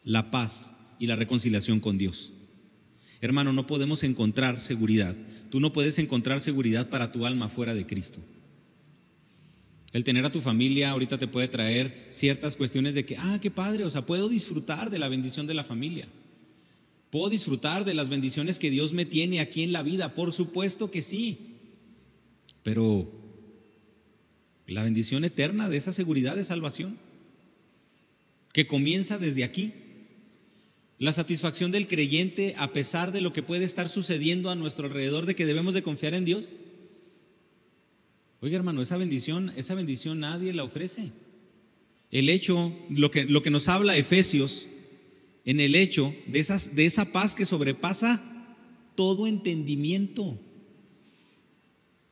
La paz y la reconciliación con Dios. Hermano, no podemos encontrar seguridad. Tú no puedes encontrar seguridad para tu alma fuera de Cristo. El tener a tu familia ahorita te puede traer ciertas cuestiones de que, ah, qué padre, o sea, puedo disfrutar de la bendición de la familia. Puedo disfrutar de las bendiciones que Dios me tiene aquí en la vida, por supuesto que sí. Pero la bendición eterna de esa seguridad de salvación, que comienza desde aquí. La satisfacción del creyente a pesar de lo que puede estar sucediendo a nuestro alrededor, de que debemos de confiar en Dios. Oiga, hermano, esa bendición, esa bendición nadie la ofrece. El hecho, lo que, lo que nos habla Efesios, en el hecho de, esas, de esa paz que sobrepasa todo entendimiento.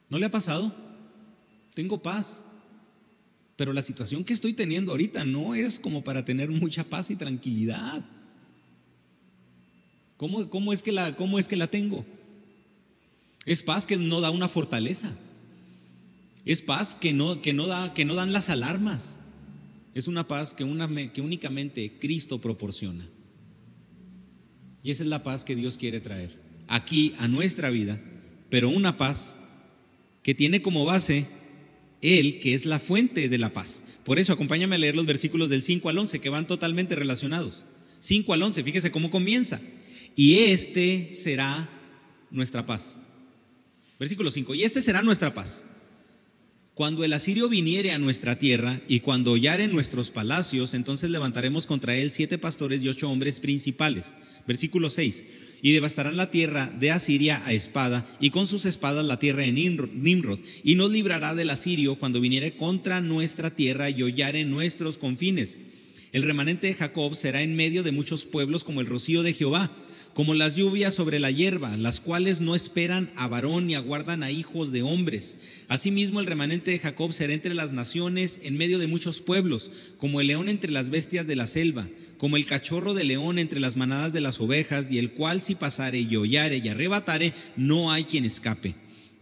¿No le ha pasado? Tengo paz, pero la situación que estoy teniendo ahorita no es como para tener mucha paz y tranquilidad. ¿Cómo, cómo es, que la, cómo es que la tengo? Es paz que no da una fortaleza. Es paz que no, que no, da, que no dan las alarmas. Es una paz que, una, que únicamente Cristo proporciona. Y esa es la paz que Dios quiere traer aquí a nuestra vida, pero una paz que tiene como base Él, que es la fuente de la paz. Por eso acompáñame a leer los versículos del 5 al 11, que van totalmente relacionados. 5 al 11, fíjese cómo comienza. Y este será nuestra paz. Versículo 5, y este será nuestra paz cuando el asirio viniere a nuestra tierra y cuando hollare nuestros palacios, entonces levantaremos contra él siete pastores y ocho hombres principales. Versículo 6. Y devastarán la tierra de Asiria a espada, y con sus espadas la tierra de Nimrod, y nos librará del asirio cuando viniere contra nuestra tierra y hollare nuestros confines. El remanente de Jacob será en medio de muchos pueblos como el rocío de Jehová como las lluvias sobre la hierba, las cuales no esperan a varón ni aguardan a hijos de hombres. Asimismo, el remanente de Jacob será entre las naciones, en medio de muchos pueblos, como el león entre las bestias de la selva, como el cachorro de león entre las manadas de las ovejas, y el cual si pasare y hollare y arrebatare, no hay quien escape.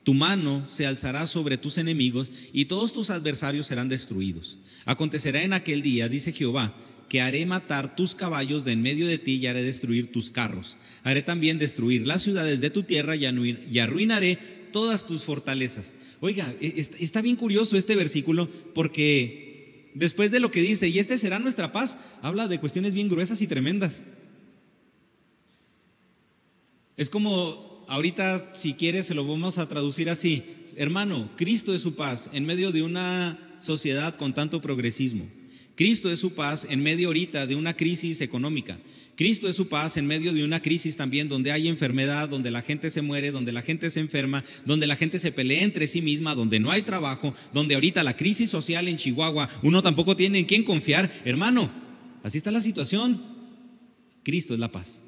Tu mano se alzará sobre tus enemigos y todos tus adversarios serán destruidos. Acontecerá en aquel día, dice Jehová, que haré matar tus caballos de en medio de ti y haré destruir tus carros. Haré también destruir las ciudades de tu tierra y arruinaré todas tus fortalezas. Oiga, e, está bien curioso este versículo porque después de lo que dice, y este será nuestra paz, habla de cuestiones bien gruesas y tremendas. Es como ahorita, si quieres, se lo vamos a traducir así. Hermano, Cristo es su paz en medio de una sociedad con tanto progresismo. Cristo es su paz en medio ahorita de una crisis económica. Cristo es su paz en medio de una crisis también donde hay enfermedad, donde la gente se muere, donde la gente se enferma, donde la gente se pelea entre sí misma, donde no hay trabajo, donde ahorita la crisis social en Chihuahua, uno tampoco tiene en quién confiar. Hermano, así está la situación. Cristo es la paz.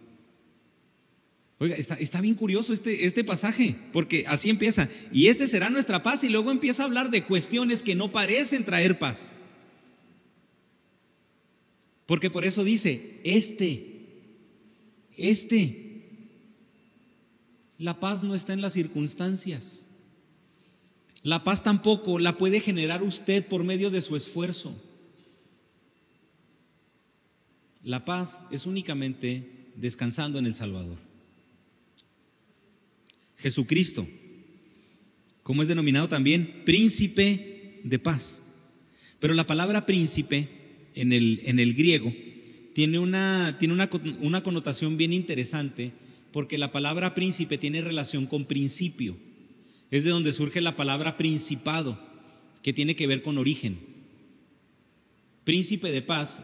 Oiga, está, está, bien curioso este, este pasaje, porque así empieza. Y este será nuestra paz y luego empieza a hablar de cuestiones que no parecen traer paz. Porque por eso dice, este, este, la paz no está en las circunstancias. La paz tampoco la puede generar usted por medio de su esfuerzo. La paz es únicamente descansando en el Salvador. Jesucristo como es denominado también príncipe de paz. Pero la palabra príncipe en el, en el griego tiene, una, tiene una, una connotación bien interesante porque la palabra príncipe tiene relación con principio. Es de donde surge la palabra principado, que tiene que ver con origen. Príncipe de paz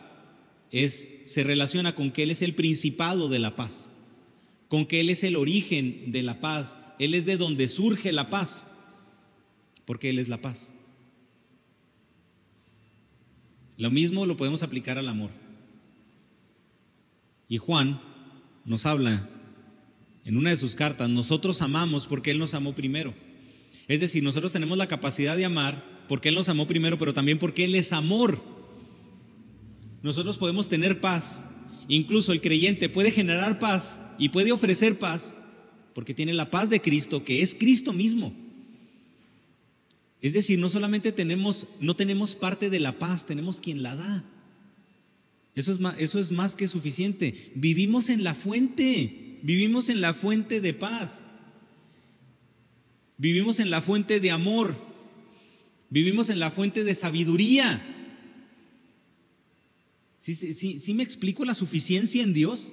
es, se relaciona con que Él es el principado de la paz, con que Él es el origen de la paz, Él es de donde surge la paz, porque Él es la paz. Lo mismo lo podemos aplicar al amor. Y Juan nos habla en una de sus cartas, nosotros amamos porque Él nos amó primero. Es decir, nosotros tenemos la capacidad de amar porque Él nos amó primero, pero también porque Él es amor. Nosotros podemos tener paz. Incluso el creyente puede generar paz y puede ofrecer paz porque tiene la paz de Cristo, que es Cristo mismo. Es decir, no solamente tenemos, no tenemos parte de la paz, tenemos quien la da. Eso es, más, eso es más que suficiente. Vivimos en la fuente, vivimos en la fuente de paz. Vivimos en la fuente de amor. Vivimos en la fuente de sabiduría. ¿Sí, sí, sí me explico la suficiencia en Dios?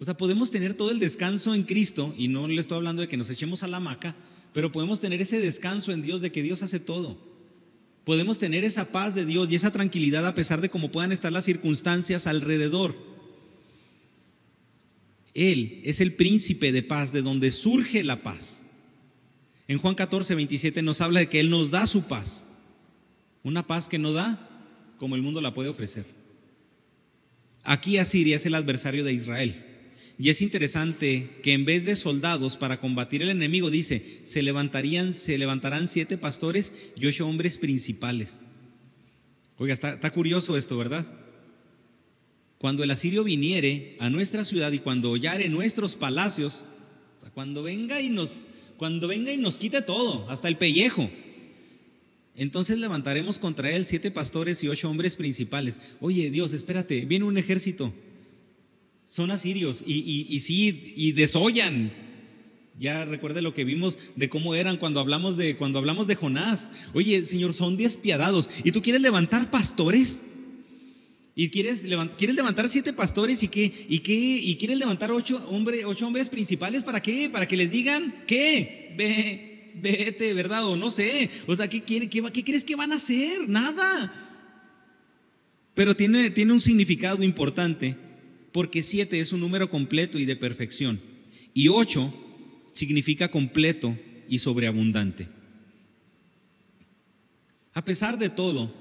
O sea, podemos tener todo el descanso en Cristo, y no le estoy hablando de que nos echemos a la hamaca, pero podemos tener ese descanso en Dios de que Dios hace todo. Podemos tener esa paz de Dios y esa tranquilidad a pesar de cómo puedan estar las circunstancias alrededor. Él es el príncipe de paz, de donde surge la paz. En Juan 14, 27 nos habla de que Él nos da su paz. Una paz que no da como el mundo la puede ofrecer. Aquí Asiria es el adversario de Israel. Y es interesante que en vez de soldados para combatir el enemigo, dice, se levantarían, se levantarán siete pastores y ocho hombres principales. Oiga, está, curioso esto, ¿verdad? Cuando el asirio viniere a nuestra ciudad y cuando hollare nuestros palacios, cuando venga y nos, cuando venga y nos quite todo, hasta el pellejo, entonces levantaremos contra él siete pastores y ocho hombres principales. Oye, Dios, espérate, viene un ejército son asirios y, y, sí, y desollan. Ya recuerde lo que vimos de cómo eran cuando hablamos de, cuando hablamos de Jonás. Oye, Señor, son despiadados. ¿Y tú quieres levantar pastores? ¿Y quieres, quieres levantar siete pastores y qué? ¿Y qué? ¿Y quieres levantar ocho, hombre, ocho hombres principales? ¿Para qué? ¿Para que les digan qué? Ve, vete, ¿verdad? O no sé. O sea, ¿qué, quiere, qué, qué crees que van a hacer? Nada. Pero tiene, tiene un significado importante porque siete es un número completo y de perfección. Y ocho significa completo y sobreabundante. A pesar de todo,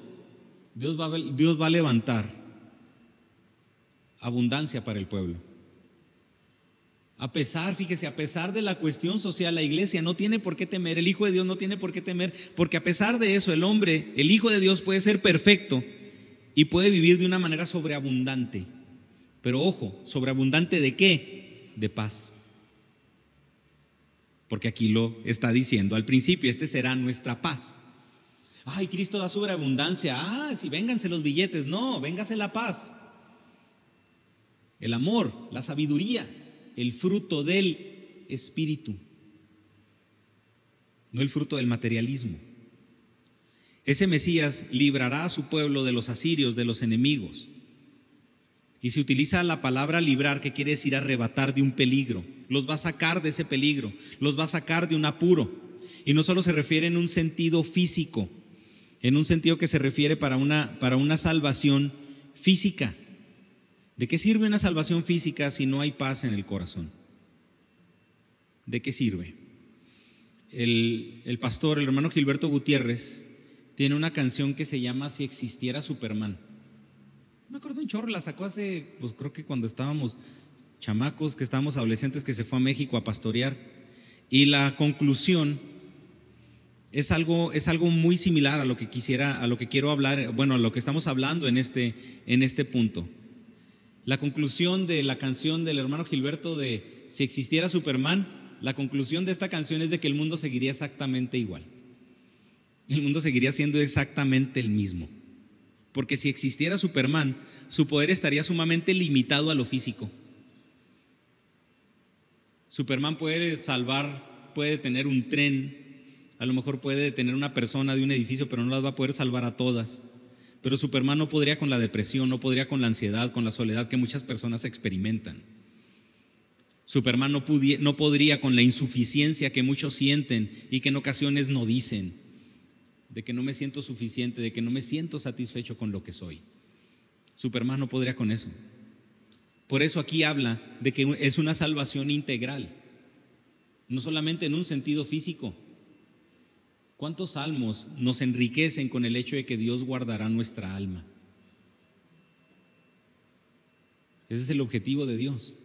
Dios va, a levantar abundancia para el pueblo. A pesar, fíjese, a pesar de la cuestión social, la iglesia no tiene por qué temer, el Hijo de Dios no tiene por qué temer, porque a pesar de eso, el hombre, el Hijo de Dios puede ser perfecto y puede vivir de una manera sobreabundante. Pero ojo, sobreabundante de qué? De paz. Porque aquí lo está diciendo al principio, este será nuestra paz. Ay, Cristo da sobreabundancia. Ah, si vénganse los billetes. No, véngase la paz. El amor, la sabiduría, el fruto del espíritu. No el fruto del materialismo. Ese Mesías librará a su pueblo de los asirios, de los enemigos. Y se utiliza la palabra librar, que quiere decir arrebatar de un peligro. Los va a sacar de ese peligro, los va a sacar de un apuro. Y no solo se refiere en un sentido físico, en un sentido que se refiere para una, para una salvación física. ¿De qué sirve una salvación física si no hay paz en el corazón? ¿De qué sirve? El, el pastor, el hermano Gilberto Gutiérrez, tiene una canción que se llama Si existiera Superman me acuerdo un chorro, la sacó hace, pues creo que cuando estábamos chamacos, que estábamos adolescentes, que se fue a México a pastorear. Y la conclusión es algo, es algo muy similar a lo que quisiera, a lo que quiero hablar, bueno, a lo que estamos hablando en este, en este punto. La conclusión de la canción del hermano Gilberto de Si existiera Superman, la conclusión de esta canción es de que el mundo seguiría exactamente igual. El mundo seguiría siendo exactamente el mismo. Porque si existiera Superman, su poder estaría sumamente limitado a lo físico. Superman puede salvar puede detener un tren, a lo mejor puede detener una persona de un edificio, pero no las va a poder salvar a todas. Pero Superman no podría con la depresión, no podría con la ansiedad, con la soledad que muchas personas experimentan. Superman no, no podría con la insuficiencia que muchos sienten y que en ocasiones no dicen, de que no me siento suficiente, de que no me siento satisfecho con lo que soy. Superman no podría con eso. Por eso aquí habla de que es una salvación integral, no solamente en un sentido físico, ¿Cuántos salmos nos enriquecen con el hecho de que Dios guardará nuestra alma? Ese es el objetivo de Dios.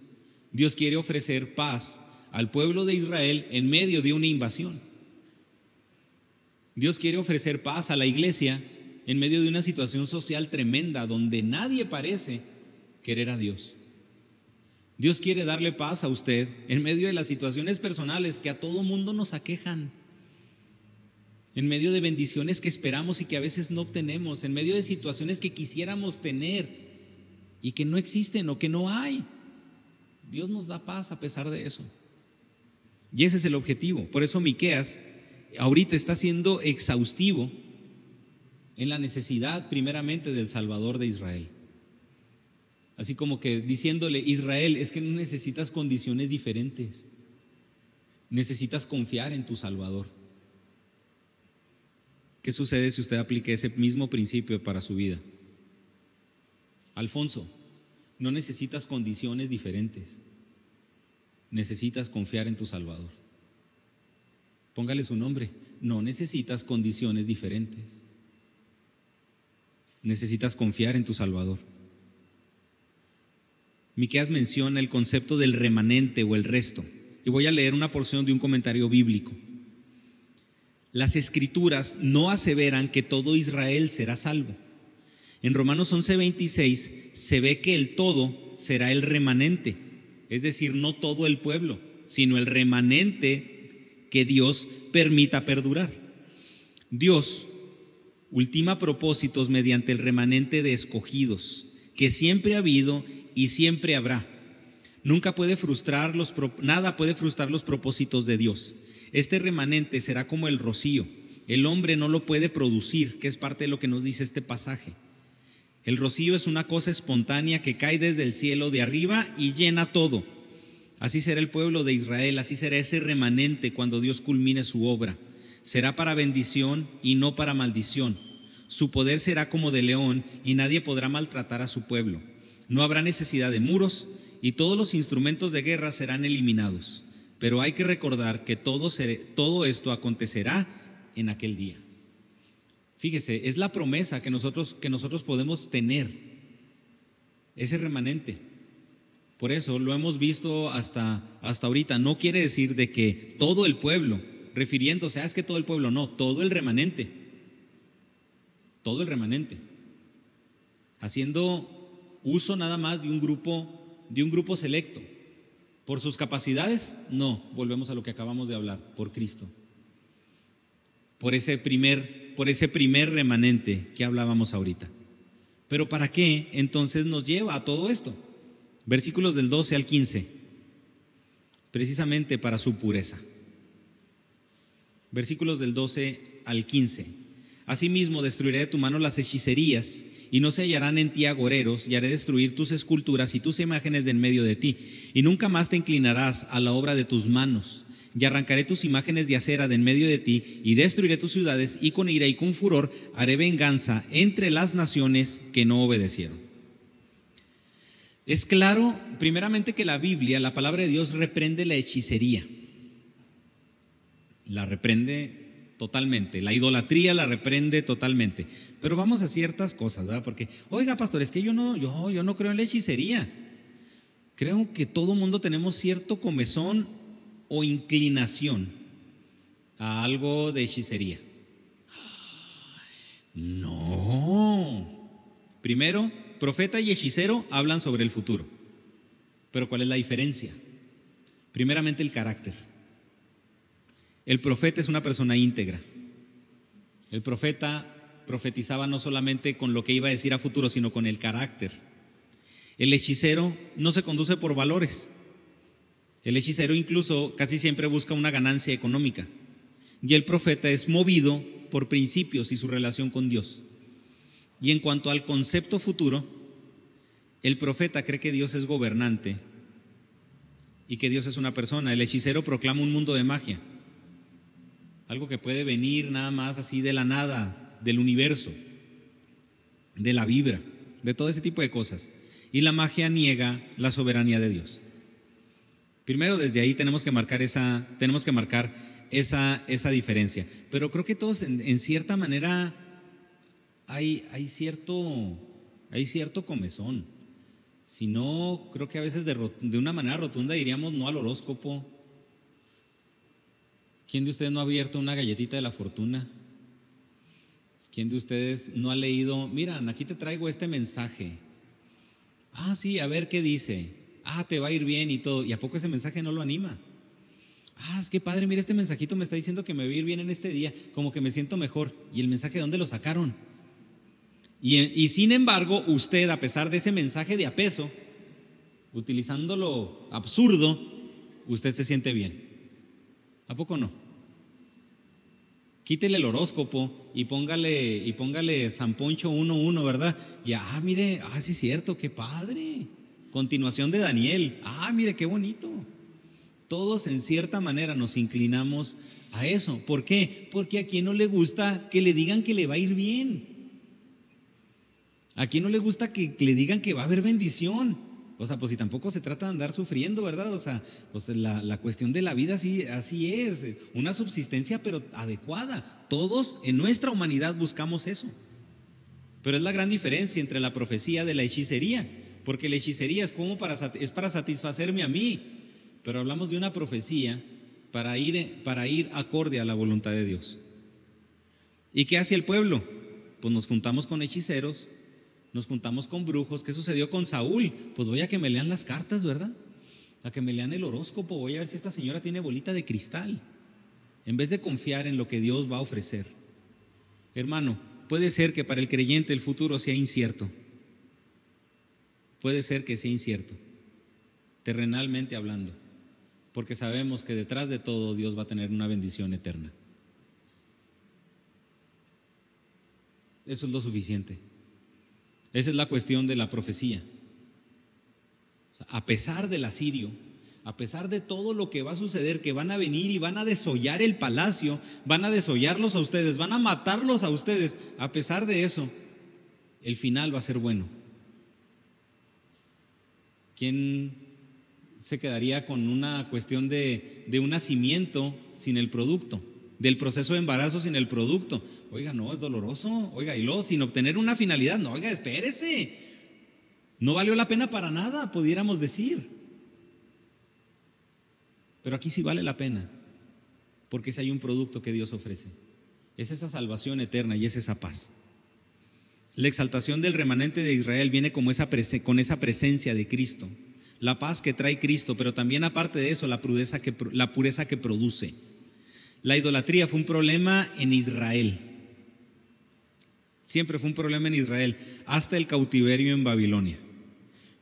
Dios quiere ofrecer paz al pueblo de Israel en medio de una invasión. Dios quiere ofrecer paz a la iglesia en medio de una situación social tremenda donde nadie parece querer a Dios. Dios quiere darle paz a usted en medio de las situaciones personales que a todo mundo nos aquejan en medio de bendiciones que esperamos y que a veces no obtenemos, en medio de situaciones que quisiéramos tener y que no existen o que no hay. Dios nos da paz a pesar de eso. Y ese es el objetivo. Por eso Miqueas ahorita está siendo exhaustivo en la necesidad primeramente del Salvador de Israel. Así como que diciéndole, Israel, es que no necesitas condiciones diferentes. Necesitas confiar en tu Salvador. ¿Qué sucede si usted aplique ese mismo principio para su vida? Alfonso, no necesitas condiciones diferentes. Necesitas confiar en tu Salvador. Póngale su nombre. No necesitas condiciones diferentes. Necesitas confiar en tu Salvador. Miqueas menciona el concepto del remanente o el resto. Y voy a leer una porción de un comentario bíblico las escrituras no aseveran que todo Israel será salvo. En Romanos 11:26 se ve que el todo será el remanente, es decir, no todo el pueblo, sino el remanente que Dios permita perdurar. Dios ultima propósitos mediante el remanente de escogidos, que siempre ha habido y siempre habrá. Nunca puede frustrar los, nada puede frustrar los propósitos de Dios. Este remanente será como el rocío. El hombre no lo puede producir, que es parte de lo que nos dice este pasaje. El rocío es una cosa espontánea que cae desde el cielo de arriba y llena todo. Así será el pueblo de Israel, así será ese remanente cuando Dios culmine su obra. Será para bendición y no para maldición. Su poder será como de león y nadie podrá maltratar a su pueblo. No habrá necesidad de muros y todos los instrumentos de guerra serán eliminados. Pero hay que recordar que todo, todo esto acontecerá en aquel día. Fíjese, es la promesa que nosotros, que nosotros podemos tener, ese remanente. Por eso lo hemos visto hasta, hasta ahorita. No quiere decir de que todo el pueblo, refiriéndose a es que todo el pueblo, no, todo el remanente. Todo el remanente. Haciendo uso nada más de un grupo, de un grupo selecto. ¿Por sus capacidades? No, volvemos a lo que acabamos de hablar, por Cristo. Por ese primer, por ese primer remanente que hablábamos ahorita. Pero ¿para qué entonces nos lleva a todo esto? Versículos del 12 al 15. Precisamente para su pureza. Versículos del 12 al 15. Asimismo destruiré de tu mano las hechicerías y no se hallarán en ti agoreros, y haré destruir tus esculturas y tus imágenes de en medio de ti, y nunca más te inclinarás a la obra de tus manos. Y arrancaré tus imágenes de acera de en medio de ti, y destruiré tus ciudades, y con ira y con furor haré venganza entre las naciones que no obedecieron. Es claro, primeramente, que la Biblia, la palabra de Dios, reprende la hechicería. La reprende totalmente. La idolatría la reprende totalmente. Pero vamos a ciertas cosas, ¿verdad? Porque, oiga, pastor, es que yo no, yo, yo no creo en la hechicería. Creo que todo mundo tenemos cierto comezón o inclinación a algo de hechicería. No. Primero, profeta y hechicero hablan sobre el futuro. Pero ¿cuál es la diferencia? Primeramente el carácter. El profeta es una persona íntegra. El profeta profetizaba no solamente con lo que iba a decir a futuro, sino con el carácter. El hechicero no se conduce por valores. El hechicero incluso casi siempre busca una ganancia económica. Y el profeta es movido por principios y su relación con Dios. Y en cuanto al concepto futuro, el profeta cree que Dios es gobernante y que Dios es una persona. El hechicero proclama un mundo de magia. Algo que puede venir nada más así de la nada, del universo, de la vibra, de todo ese tipo de cosas. Y la magia niega la soberanía de Dios. Primero desde ahí tenemos que marcar esa, tenemos que marcar esa, esa diferencia. Pero creo que todos en, cierta manera hay, cierto, hay cierto comezón. Si no, creo que a veces de, de una manera rotunda diríamos no al horóscopo, ¿Quién de ustedes no ha abierto una galletita de la fortuna? ¿Quién de ustedes no ha leído, miran, aquí te traigo este mensaje? Ah, sí, a ver qué dice. Ah, te va a ir bien y todo. ¿Y a poco ese mensaje no lo anima? Ah, es que padre, mira, este mensajito me está diciendo que me va a ir bien en este día, como que me siento mejor. ¿Y el mensaje de dónde lo sacaron? Y, sin embargo, usted, a pesar de ese mensaje de apeso, utilizando lo absurdo, usted se siente bien. ¿A poco no? Quítele el horóscopo y póngale, y póngale San Poncho 1.1, ¿verdad? Y ah, mire, ah, sí es cierto, qué padre. Continuación de Daniel. Ah, mire, qué bonito. Todos en cierta manera nos inclinamos a eso. ¿Por qué? Porque a quien no le gusta que le digan que le va a ir bien. A quien no le gusta que le digan que va a haber bendición. O sea, pues si tampoco se trata de andar sufriendo, ¿verdad? O sea, pues la, cuestión de la vida así, así es, una subsistencia pero adecuada. Todos en nuestra humanidad buscamos eso. Pero es la gran diferencia entre la profecía de la hechicería, porque la hechicería es como para, es para satisfacerme a mí, pero hablamos de una profecía para ir, para ir acorde a la voluntad de Dios. ¿Y qué hace el pueblo? Pues nos juntamos con hechiceros nos juntamos con brujos. ¿Qué sucedió con Saúl? Pues voy a que me lean las cartas, ¿verdad? A que me lean el horóscopo. Voy a ver si esta señora tiene bolita de cristal. En vez de confiar en lo que Dios va a ofrecer. Hermano, puede ser que para el creyente el futuro sea incierto. Puede ser que sea incierto, terrenalmente hablando, porque sabemos que detrás de todo Dios va a tener una bendición eterna. Eso es lo suficiente. Esa es la cuestión de la profecía. a pesar del asirio, a pesar de todo lo que va a suceder, que van a venir y van a desollar el palacio, van a desollarlos a ustedes, van a matarlos a ustedes, a pesar de eso, el final va a ser bueno. ¿Quién se quedaría con una cuestión de, de un nacimiento sin el producto? Del proceso de embarazo sin el producto. Oiga, no, es doloroso. Oiga, y luego sin obtener una finalidad. No, oiga, espérese. No valió la pena para nada, pudiéramos decir. Pero aquí sí vale la pena, porque si hay un producto que Dios ofrece. Es esa salvación eterna y es esa paz. La exaltación del remanente de Israel viene como esa con esa presencia de Cristo. La paz que trae Cristo, pero también aparte de eso, la, que, la pureza que produce. La idolatría fue un problema en Israel. Siempre fue un problema en Israel, hasta el cautiverio en Babilonia.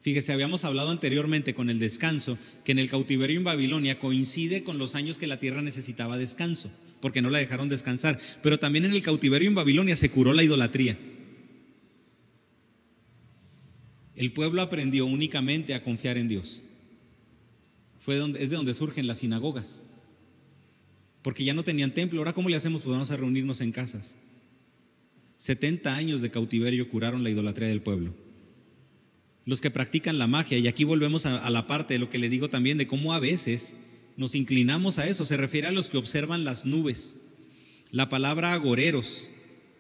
Fíjese, habíamos hablado anteriormente con el descanso, que en el cautiverio en Babilonia coincide con los años que la tierra necesitaba descanso, porque no la dejaron descansar. Pero también en el cautiverio en Babilonia se curó la idolatría. El pueblo aprendió únicamente a confiar en Dios. Fue donde, es de donde surgen las sinagogas porque ya no tenían templo. Ahora, ¿cómo le hacemos? Pues vamos a reunirnos en casas. 70 años de cautiverio curaron la idolatría del pueblo. Los que practican la magia, y aquí volvemos a, la parte de lo que le digo también, de cómo a veces nos inclinamos a eso, se refiere a los que observan las nubes. La palabra agoreros,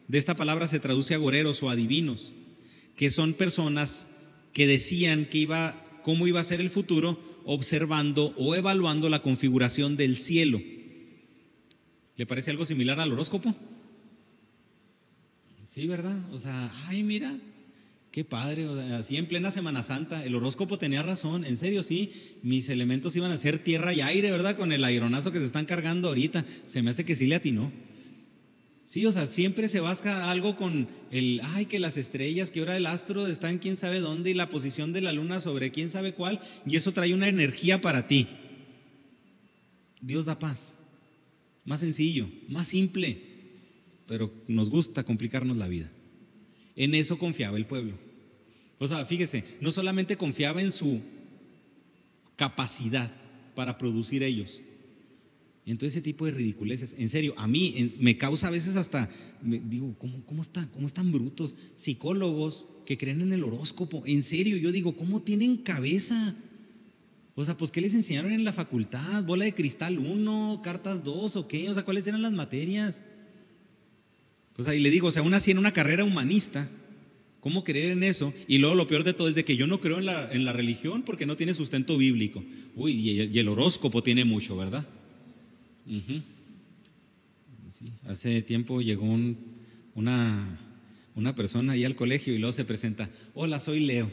de esta palabra se traduce agoreros o adivinos, que son personas que decían iba, cómo iba a ser el futuro observando o evaluando la configuración del cielo. ¿Le parece algo similar al horóscopo? Sí, ¿verdad? O sea, ay, mira, qué padre. así en plena Semana Santa, el horóscopo tenía razón. En serio, sí, mis elementos iban a ser tierra y aire, ¿verdad? Con el aeronazo que se están cargando ahorita. Se me hace que sí le atinó. Sí, o sea, siempre se basca algo con el, ay, que las estrellas, que ahora el astro está en quién sabe dónde y la posición de la luna sobre quién sabe cuál, y eso trae una energía para ti. Dios da paz. Más sencillo, más simple, pero nos gusta complicarnos la vida. En eso confiaba el pueblo. O sea, fíjese, no solamente confiaba en su capacidad para producir ellos. Entonces ese tipo de ridiculeces, en serio, a mí me causa a veces hasta, digo, ¿cómo, cómo, están, ¿cómo están brutos? Psicólogos que creen en el horóscopo, en serio, yo digo, ¿cómo tienen cabeza? O sea, pues ¿qué les enseñaron en la facultad? ¿Bola de cristal 1, cartas 2 o qué? O sea, ¿cuáles eran las materias? O sea, y le digo, o sea, aún así en una carrera humanista, ¿cómo creer en eso? Y luego lo peor de todo es de que yo no creo en la, en la religión porque no tiene sustento bíblico. Uy, y el, horóscopo tiene mucho, ¿verdad? hace tiempo llegó una, una persona ahí al colegio y luego se presenta, hola, soy Leo.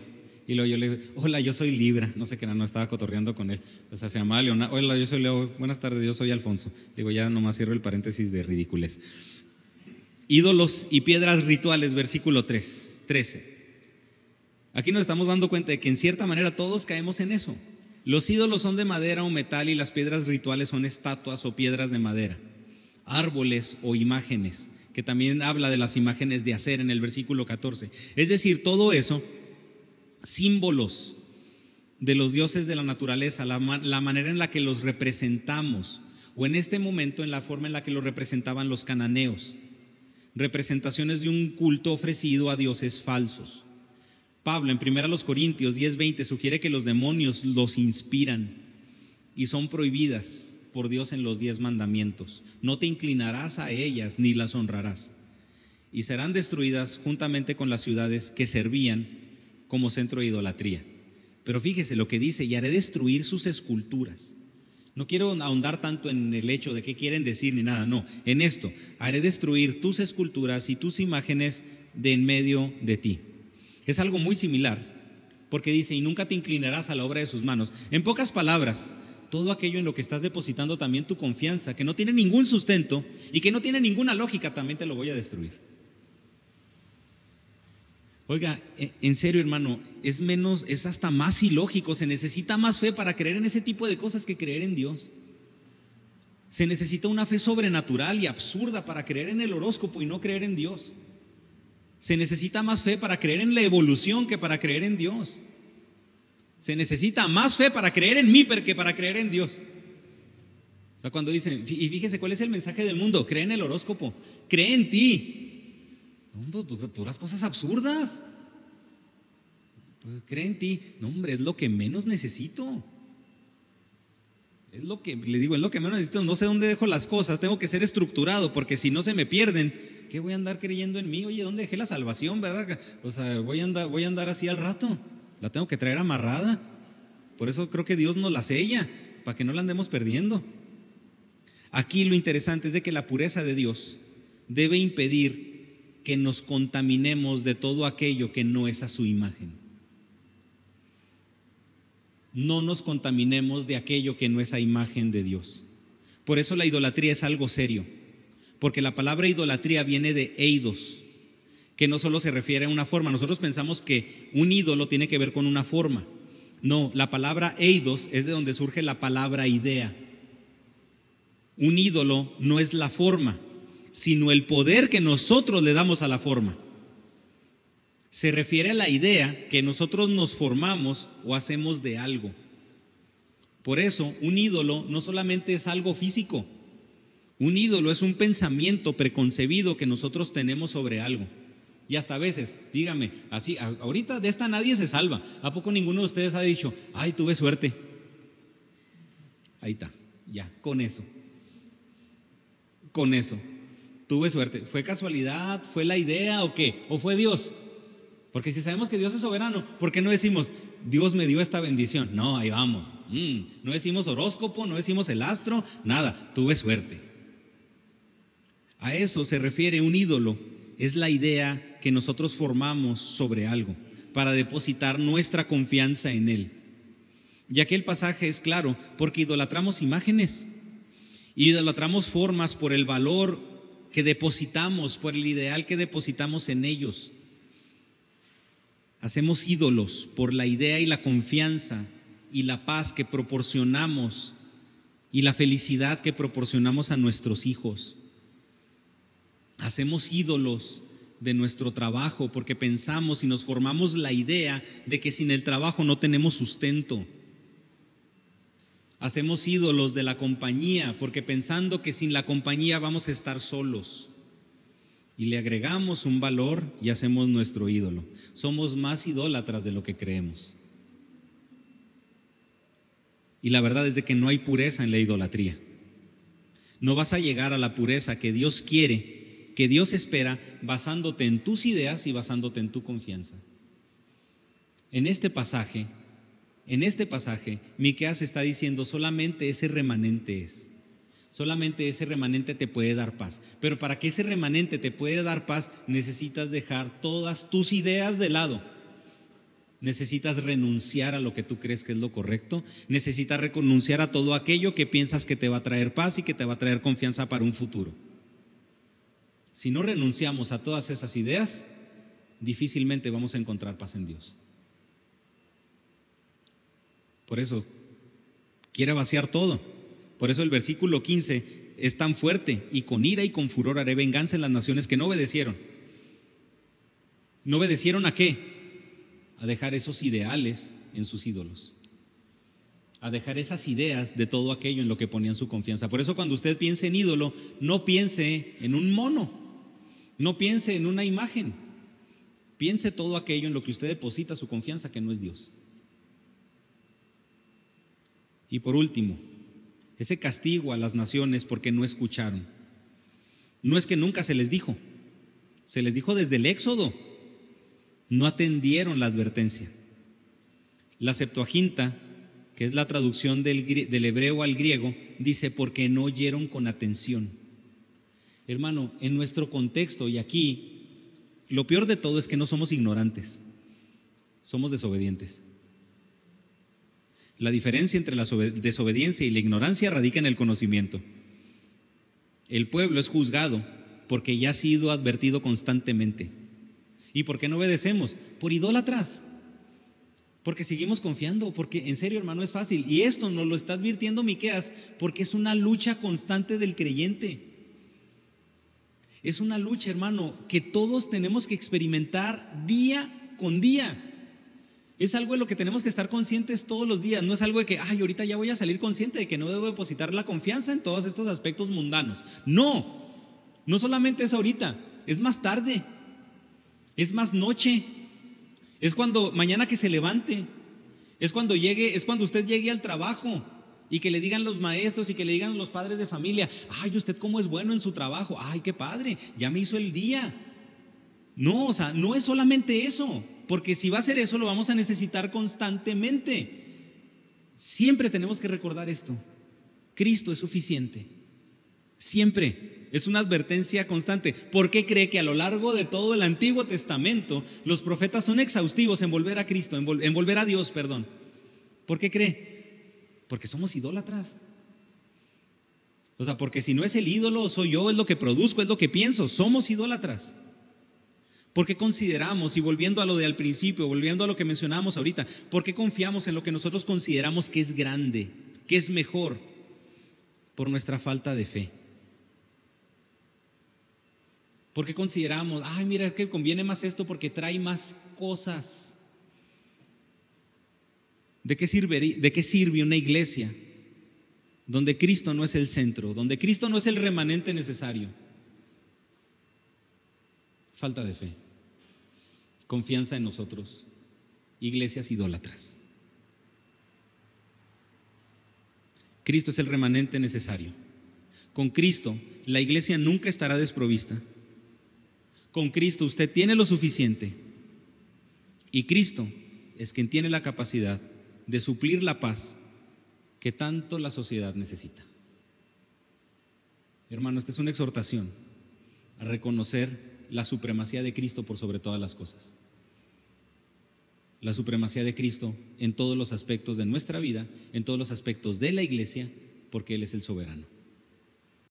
Y luego yo le digo, hola, yo soy Libra. No sé qué era, no estaba cotorreando con él. O sea, se llamaba Leonardo. Hola, yo soy Leo. Buenas tardes, yo soy Alfonso. Digo, ya nomás cierro el paréntesis de ridículos. Ídolos y piedras rituales, versículo 3, 13. Aquí nos estamos dando cuenta de que en cierta manera todos caemos en eso. Los ídolos son de madera o metal y las piedras rituales son estatuas o piedras de madera, árboles o imágenes, que también habla de las imágenes de hacer en el versículo 14. Es decir, todo eso símbolos de los dioses de la naturaleza, la, manera en la que los representamos, o en este momento en la forma en la que los representaban los cananeos, representaciones de un culto ofrecido a dioses falsos. Pablo en 1 Corintios 10:20 sugiere que los demonios los inspiran y son prohibidas por Dios en los diez mandamientos. No te inclinarás a ellas ni las honrarás. Y serán destruidas juntamente con las ciudades que servían como centro de idolatría. Pero fíjese lo que dice, y haré destruir sus esculturas. No quiero ahondar tanto en el hecho de qué quieren decir ni nada, no, en esto, haré destruir tus esculturas y tus imágenes de en medio de ti. Es algo muy similar, porque dice, y nunca te inclinarás a la obra de sus manos. En pocas palabras, todo aquello en lo que estás depositando también tu confianza, que no tiene ningún sustento y que no tiene ninguna lógica, también te lo voy a destruir. Oiga, e, en serio hermano, es menos, es hasta más ilógico, se necesita más fe para creer en ese tipo de cosas que creer en Dios. Se necesita una fe sobrenatural y absurda para creer en el horóscopo y no creer en Dios. Se necesita más fe para creer en la evolución que para creer en Dios. Se necesita más fe para creer en mí que para creer en Dios. O sea, cuando dicen, y fíjese cuál es el mensaje del mundo, cree en el horóscopo, cree en ti, no, pues, puras cosas absurdas. Pues, cree en ti. No, hombre, es lo que menos necesito. Es lo que, le digo, es lo que menos necesito. No sé dónde dejo las cosas. Tengo que ser estructurado porque si no se me pierden, ¿qué voy a andar creyendo en mí? Oye, ¿dónde dejé la salvación, verdad? O sea, voy a andar, voy a andar así al rato. La tengo que traer amarrada. Por eso creo que Dios nos la sella, para que no la andemos perdiendo. Aquí lo interesante es de que la pureza de Dios debe impedir que nos contaminemos de todo aquello que no es a su imagen. No nos contaminemos de aquello que no es a imagen de Dios. Por eso la idolatría es algo serio, porque la palabra idolatría viene de eidos, que no solo se refiere a una forma. Nosotros pensamos que un ídolo tiene que ver con una forma. No, la palabra eidos es de donde surge la palabra idea. Un ídolo no es la forma, sino el poder que nosotros le damos a la forma. Se refiere a la idea que nosotros nos formamos o hacemos de algo. Por eso, un ídolo no solamente es algo físico, un ídolo es un pensamiento preconcebido que nosotros tenemos sobre algo. Y hasta a veces, dígame, así, ahorita de esta nadie se salva. ¿A poco ninguno de ustedes ha dicho, ay, tuve suerte? Ahí está, ya, con eso. Con eso tuve suerte. ¿Fue casualidad? ¿Fue la idea o qué? ¿O fue Dios? Porque si sabemos que Dios es soberano, ¿por qué no decimos, Dios me dio esta bendición? No, ahí vamos. Mm, no decimos horóscopo, no decimos el astro, nada, tuve suerte. A eso se refiere un ídolo. Es la idea que nosotros formamos sobre algo para depositar nuestra confianza en él. Ya que el pasaje es claro, porque idolatramos imágenes, idolatramos formas por el valor que depositamos, por el ideal que depositamos en ellos. Hacemos ídolos por la idea y la confianza y la paz que proporcionamos y la felicidad que proporcionamos a nuestros hijos. Hacemos ídolos de nuestro trabajo porque pensamos y nos formamos la idea de que sin el trabajo no tenemos sustento. Hacemos ídolos de la compañía porque pensando que sin la compañía vamos a estar solos. Y le agregamos un valor y hacemos nuestro ídolo. Somos más idólatras de lo que creemos. Y la verdad es de que no hay pureza en la idolatría. No vas a llegar a la pureza que Dios quiere, que Dios espera, basándote en tus ideas y basándote en tu confianza. En este pasaje, en este pasaje, Miqueas está diciendo solamente ese remanente es. Solamente ese remanente te puede dar paz. Pero para que ese remanente te pueda dar paz, necesitas dejar todas tus ideas de lado Necesitas renunciar a lo que tú crees que es lo correcto. Necesitas renunciar a todo aquello que piensas que te va a traer paz y que te va a traer confianza para un futuro. Si no renunciamos a todas esas ideas, difícilmente vamos a encontrar paz en Dios. Por eso, quiere vaciar todo. Por eso el versículo 15 es tan fuerte y con ira y con furor haré venganza en las naciones que no obedecieron. ¿No obedecieron a qué? a dejar esos ideales en sus ídolos, a dejar esas ideas de todo aquello en lo que ponían su confianza. Por eso cuando usted piense en ídolo, no piense en un mono, no piense en una imagen, piense todo aquello en lo que usted deposita su confianza, que no es Dios. Y por último, ese castigo a las naciones porque no escucharon. No es que nunca se les dijo, se les dijo desde el Éxodo no atendieron la advertencia. La Septuaginta, que es la traducción del, hebreo al griego, dice porque no oyeron con atención. Hermano, en nuestro contexto y aquí, lo peor de todo es que no somos ignorantes, somos desobedientes. La diferencia entre la desobediencia y la ignorancia radica en el conocimiento. El pueblo es juzgado porque ya ha sido advertido constantemente. ¿Y por qué no obedecemos? Por idólatras. Porque seguimos confiando, porque en serio, hermano, es fácil. Y esto nos lo está advirtiendo Miqueas, porque es una lucha constante del creyente. Es una lucha, hermano, que todos tenemos que experimentar día con día. Es algo de lo que tenemos que estar conscientes todos los días. No es algo de que, ay, ahorita ya voy a salir consciente de que no debo depositar la confianza en todos estos aspectos mundanos. No, no solamente es ahorita, es más tarde es más noche, es cuando mañana que se levante, es cuando llegue, es cuando usted llegue al trabajo y que le digan los maestros y que le digan los padres de familia, ay, usted cómo es bueno en su trabajo, ay, qué padre, ya me hizo el día. No, o sea, no es solamente eso, porque si va a ser eso lo vamos a necesitar constantemente. Siempre tenemos que recordar esto. Cristo es suficiente. Siempre. Es una advertencia constante. ¿Por qué cree que a lo largo de todo el Antiguo Testamento los profetas son exhaustivos en volver a Cristo, en, volver a Dios, perdón? ¿Por qué cree? Porque somos idólatras. O sea, porque si no es el ídolo, soy yo, es lo que produzco, es lo que pienso, somos idólatras. Porque consideramos, y volviendo a lo de al principio, volviendo a lo que mencionamos ahorita, porque confiamos en lo que nosotros consideramos que es grande, que es mejor, por nuestra falta de fe. Porque consideramos, ay, mira, es que conviene más esto porque trae más cosas. ¿De qué, sirve, ¿De qué sirve una iglesia donde Cristo no es el centro, donde Cristo no es el remanente necesario? Falta de fe, confianza en nosotros, iglesias idólatras. Cristo es el remanente necesario. Con Cristo la iglesia nunca estará desprovista. Con Cristo usted tiene lo suficiente. Y Cristo es quien tiene la capacidad de suplir la paz que tanto la sociedad necesita. Hermano, esta es una exhortación a reconocer la supremacía de Cristo por sobre todas las cosas. La supremacía de Cristo en todos los aspectos de nuestra vida, en todos los aspectos de la iglesia, porque Él es el soberano.